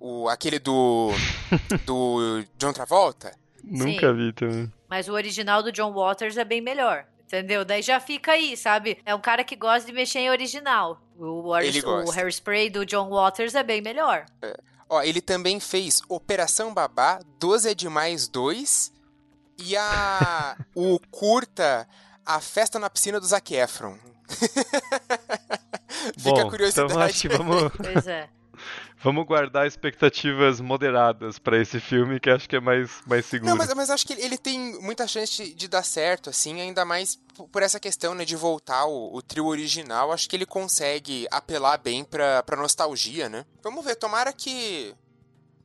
S1: O, aquele do. (laughs) do John Travolta.
S4: Nunca Sim. vi também.
S2: Mas o original do John Waters é bem melhor. Entendeu? Daí já fica aí, sabe? É um cara que gosta de mexer em original. O, o, o Hairspray do John Waters é bem melhor.
S1: É. Ó, ele também fez Operação Babá, 12 é Demais 2 e a o curta A Festa na Piscina do Zac Efron. (laughs)
S4: Fica Bom, a curiosidade. Então acho que vamos... (laughs)
S2: Pois é.
S4: Vamos guardar expectativas moderadas para esse filme, que acho que é mais, mais seguro.
S1: Não, mas, mas acho que ele tem muita chance de dar certo, assim, ainda mais por essa questão, né, de voltar o, o trio original. Acho que ele consegue apelar bem pra, pra nostalgia, né? Vamos ver, tomara que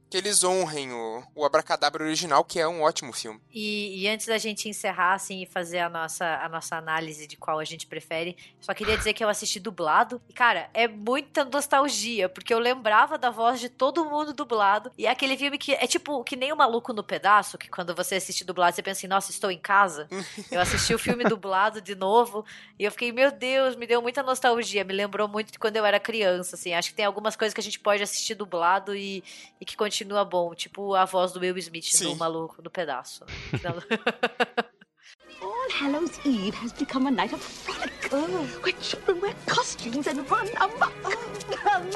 S1: que eles honrem o, o Abracadabra original, que é um ótimo filme.
S2: E, e, antes da gente encerrar, assim, e fazer a nossa, a nossa análise de qual a gente prefere, só queria dizer que eu assisti dublado. E, cara, é muita nostalgia, porque eu lembrava da voz de todo mundo dublado. E é aquele filme que é tipo que nem o Maluco no Pedaço, que quando você assiste dublado, você pensa assim, nossa, estou em casa. (laughs) eu assisti o filme dublado de novo, e eu fiquei, meu Deus, me deu muita nostalgia. Me lembrou muito de quando eu era criança, assim. Acho que tem algumas coisas que a gente pode assistir dublado e, e que continua continua bom, tipo a voz do Will Smith Sim. no maluco no pedaço. (laughs) All Hallows Eve has become a night of frolic, where children wear costumes and run amok. amok,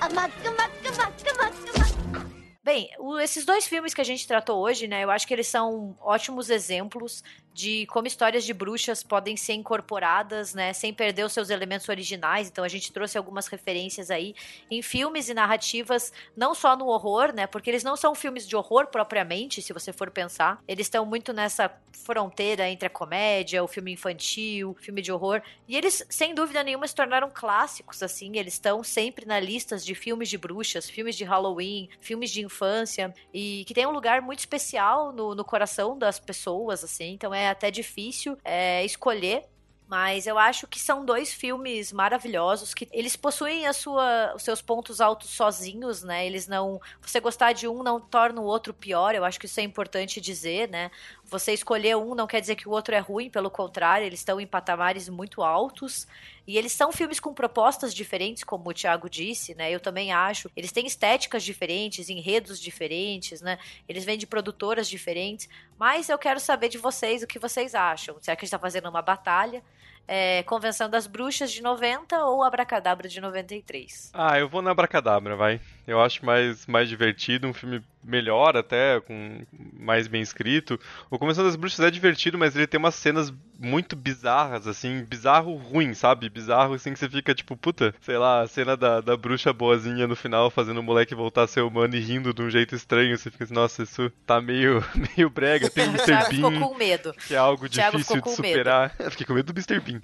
S2: amok, amok, amok, amok, amok. Bem, esses dois filmes que a gente tratou hoje, né, eu acho que eles são ótimos exemplos de como histórias de bruxas podem ser incorporadas, né, sem perder os seus elementos originais. Então a gente trouxe algumas referências aí em filmes e narrativas, não só no horror, né, porque eles não são filmes de horror propriamente, se você for pensar. Eles estão muito nessa fronteira entre a comédia, o filme infantil, o filme de horror, e eles sem dúvida nenhuma se tornaram clássicos assim, eles estão sempre na listas de filmes de bruxas, filmes de Halloween, filmes de infância e que tem um lugar muito especial no, no coração das pessoas assim. Então é até difícil é, escolher mas eu acho que são dois filmes maravilhosos que eles possuem a sua, os seus pontos altos sozinhos, né? Eles não, você gostar de um não torna o outro pior. Eu acho que isso é importante dizer, né? Você escolher um não quer dizer que o outro é ruim, pelo contrário, eles estão em patamares muito altos. E eles são filmes com propostas diferentes, como o Thiago disse, né? Eu também acho. Eles têm estéticas diferentes, enredos diferentes, né? Eles vêm de produtoras diferentes. Mas eu quero saber de vocês o que vocês acham. Será que a gente está fazendo uma batalha? é, Convenção das Bruxas de 90 ou Abracadabra de 93?
S4: Ah, eu vou na Abracadabra, vai. Eu acho mais, mais divertido, um filme melhor até, com mais bem escrito. O Convenção das Bruxas é divertido, mas ele tem umas cenas muito bizarras, assim, bizarro ruim, sabe? Bizarro assim que você fica tipo, puta, sei lá, a cena da, da bruxa boazinha no final fazendo o moleque voltar a ser humano e rindo de um jeito estranho. Você fica assim, nossa, isso tá meio, (laughs) meio brega. Tem (laughs) o Mr. Bean.
S2: medo.
S4: Que é algo Thiago difícil de superar. (laughs) Fiquei com medo do Mr. Bean.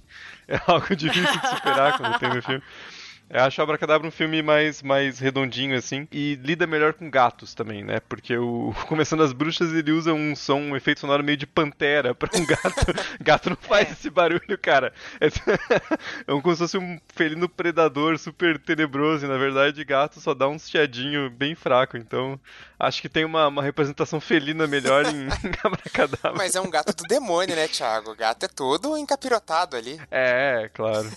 S4: É algo difícil de superar quando tem no filme. Eu acho o Abracadabra um filme mais, mais redondinho, assim, e lida melhor com gatos também, né? Porque (laughs) o Começando as Bruxas, ele usa um som, um efeito sonoro meio de pantera pra um gato. (laughs) gato não faz é. esse barulho, cara. É, (laughs) é como se fosse um felino predador super tenebroso, e na verdade gato só dá um chiadinho bem fraco, então acho que tem uma, uma representação felina melhor em, Abracadabra.
S1: Mas é um gato do demônio, né, Thiago? O gato é todo encapirotado ali.
S4: É, claro.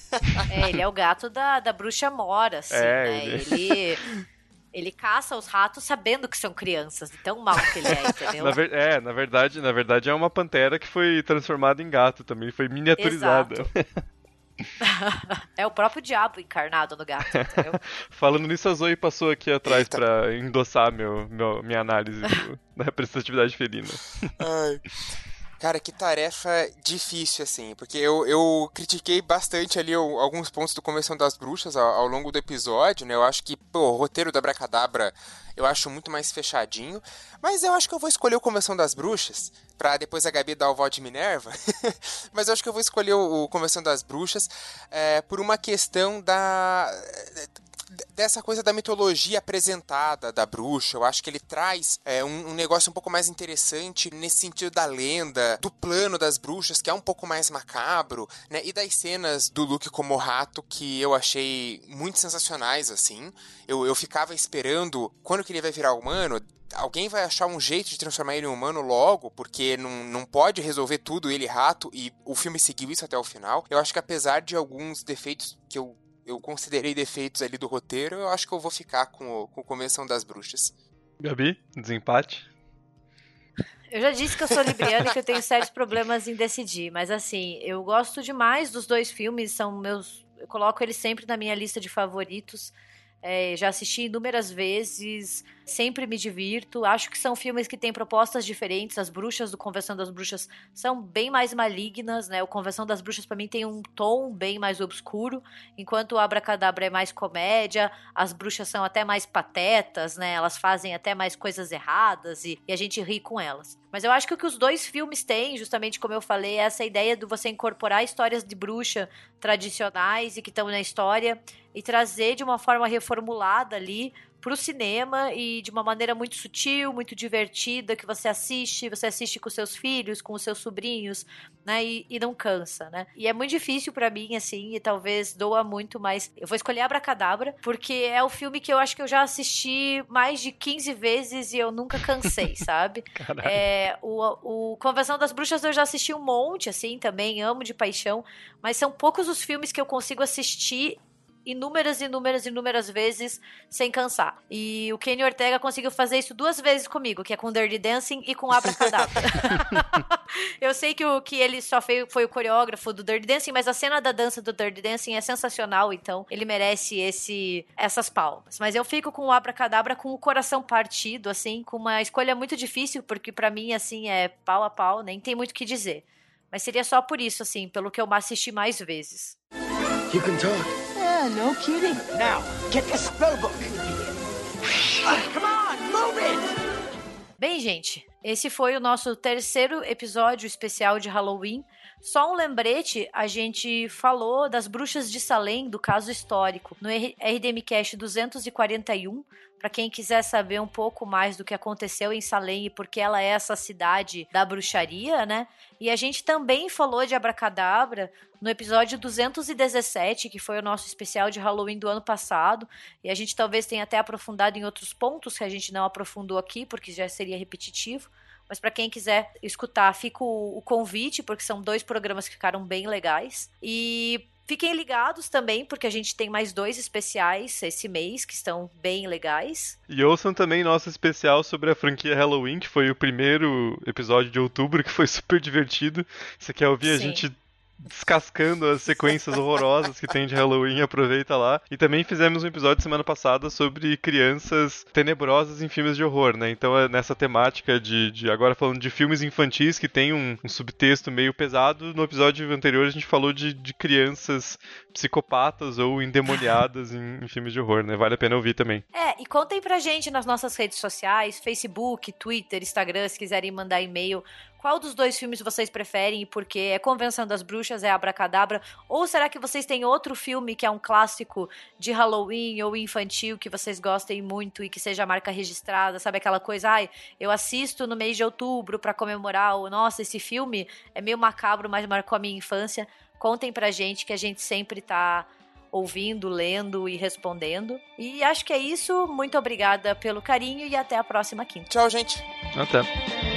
S2: É, ele é o gato da, da bruxa mora, assim, é, né? Ele... ele... Caça os ratos sabendo que são crianças, de tão mal que ele é, entendeu?
S4: na ver... É, na verdade, na verdade é uma pantera que foi transformada em gato também, foi miniaturizada. (laughs)
S2: é o próprio diabo encarnado no gato, entendeu? (laughs)
S4: Falando nisso, a Zoe passou aqui atrás pra endossar meu, meu minha análise da representatividade felina.
S1: Ai. Cara, que tarefa difícil, assim, porque eu, eu critiquei bastante ali alguns pontos do Convenção das Bruxas ao, ao longo do episódio, né? Eu acho que, pô, o roteiro da Bracadabra eu acho muito mais fechadinho, mas eu acho que eu vou escolher o Convenção das Bruxas, pra depois a Gabi dar o voto de Minerva, (laughs) mas eu acho que eu vou escolher o, o Convenção das Bruxas é, por uma questão da dessa coisa da mitologia apresentada da bruxa. Eu acho que ele traz é, um, um, negócio um pouco mais interessante nesse sentido da lenda, do plano das bruxas, que é um pouco mais macabro, né? E das cenas do Luke como rato, que eu achei muito sensacionais, assim. Eu, eu ficava esperando quando que ele vai virar humano, alguém vai achar um jeito de transformar ele em humano logo, porque não, não pode resolver tudo ele rato, e o filme seguiu isso até o final. Eu acho que apesar de alguns defeitos que eu eu considerei defeitos ali do roteiro, eu acho que eu vou ficar com, o, com Convenção das Bruxas.
S4: Gabi, desempate?
S2: Eu já disse que eu sou libriana e que eu tenho sérios problemas em decidir, mas assim, eu gosto demais dos dois filmes, são meus. Eu coloco eles sempre na minha lista de favoritos. É, já assisti inúmeras vezes, sempre me divirto. Acho que são filmes que têm propostas diferentes. As bruxas do Convenção das Bruxas são bem mais malignas, né? O Convenção das Bruxas, para mim, tem um tom bem mais obscuro, enquanto o Abracadabra é mais comédia. As bruxas são até mais patetas, né? Elas fazem até mais coisas erradas e, e a gente ri com elas. Mas eu acho que o que os dois filmes têm, justamente como eu falei, é essa ideia de você incorporar histórias de bruxa tradicionais e que estão na história e trazer de uma forma reformulada ali para o cinema e de uma maneira muito sutil, muito divertida, que você assiste, você assiste com seus filhos, com os seus sobrinhos, né? E, e não cansa, né? E é muito difícil para mim, assim, e talvez doa muito, mas eu vou escolher Abracadabra, porque é o filme que eu acho que eu já assisti mais de 15 vezes e eu nunca cansei, (laughs) sabe? É, o, o Convenção das Bruxas eu já assisti um monte, assim, também, amo de paixão, mas são poucos os filmes que eu consigo assistir inúmeras, inúmeras, inúmeras vezes sem cansar. E o Kenny Ortega conseguiu fazer isso duas vezes comigo, que é com Dirty Dancing e com Abracadabra. (laughs) eu sei que, o, que ele só foi, foi o coreógrafo do Dirty Dancing, mas a cena da dança do Dirty Dancing é sensacional, então ele merece esse essas palmas. Mas eu fico com o Abracadabra com o coração partido, assim, com uma escolha muito difícil, porque para mim, assim, é pau a pau, nem tem muito o que dizer. Mas seria só por isso, assim, pelo que eu assisti mais vezes. You can talk. Yeah, no kidding. Now, get the spellbook. come on, move it! Bem, gente, esse foi o nosso terceiro episódio especial de Halloween. Só um lembrete, a gente falou das bruxas de Salem, do caso histórico, no RDMcast 241, para quem quiser saber um pouco mais do que aconteceu em Salem e porque ela é essa cidade da bruxaria, né? E a gente também falou de Abracadabra no episódio 217, que foi o nosso especial de Halloween do ano passado, e a gente talvez tenha até aprofundado em outros pontos que a gente não aprofundou aqui, porque já seria repetitivo. Mas para quem quiser escutar, fica o, o convite, porque são dois programas que ficaram bem legais. E Fiquem ligados também, porque a gente tem mais dois especiais esse mês que estão bem legais.
S4: E ouçam também nosso especial sobre a franquia Halloween, que foi o primeiro episódio de outubro, que foi (laughs) super divertido. Você quer ouvir Sim. a gente descascando as sequências horrorosas que tem de Halloween, aproveita lá. E também fizemos um episódio semana passada sobre crianças tenebrosas em filmes de horror, né? Então é nessa temática de, de agora falando de filmes infantis que tem um, um, subtexto meio pesado. No episódio anterior a gente falou de, de crianças psicopatas ou endemoniadas em, em, filmes de horror, né? Vale a pena ouvir também.
S2: É, e contem pra gente nas nossas redes sociais, Facebook, Twitter, Instagram, se quiserem mandar e-mail qual dos dois filmes vocês preferem e por quê? É Convenção das Bruxas, é Abracadabra? Ou será que vocês têm outro filme que é um clássico de Halloween ou infantil que vocês gostem muito e que seja marca registrada? Sabe aquela coisa, ai, eu assisto no mês de outubro para comemorar, o nossa, esse filme é meio macabro, mas marcou a minha infância. Contem pra gente que a gente sempre tá ouvindo, lendo e respondendo. E acho que é isso. Muito obrigada pelo carinho e até a próxima quinta.
S1: Tchau, gente.
S4: Até.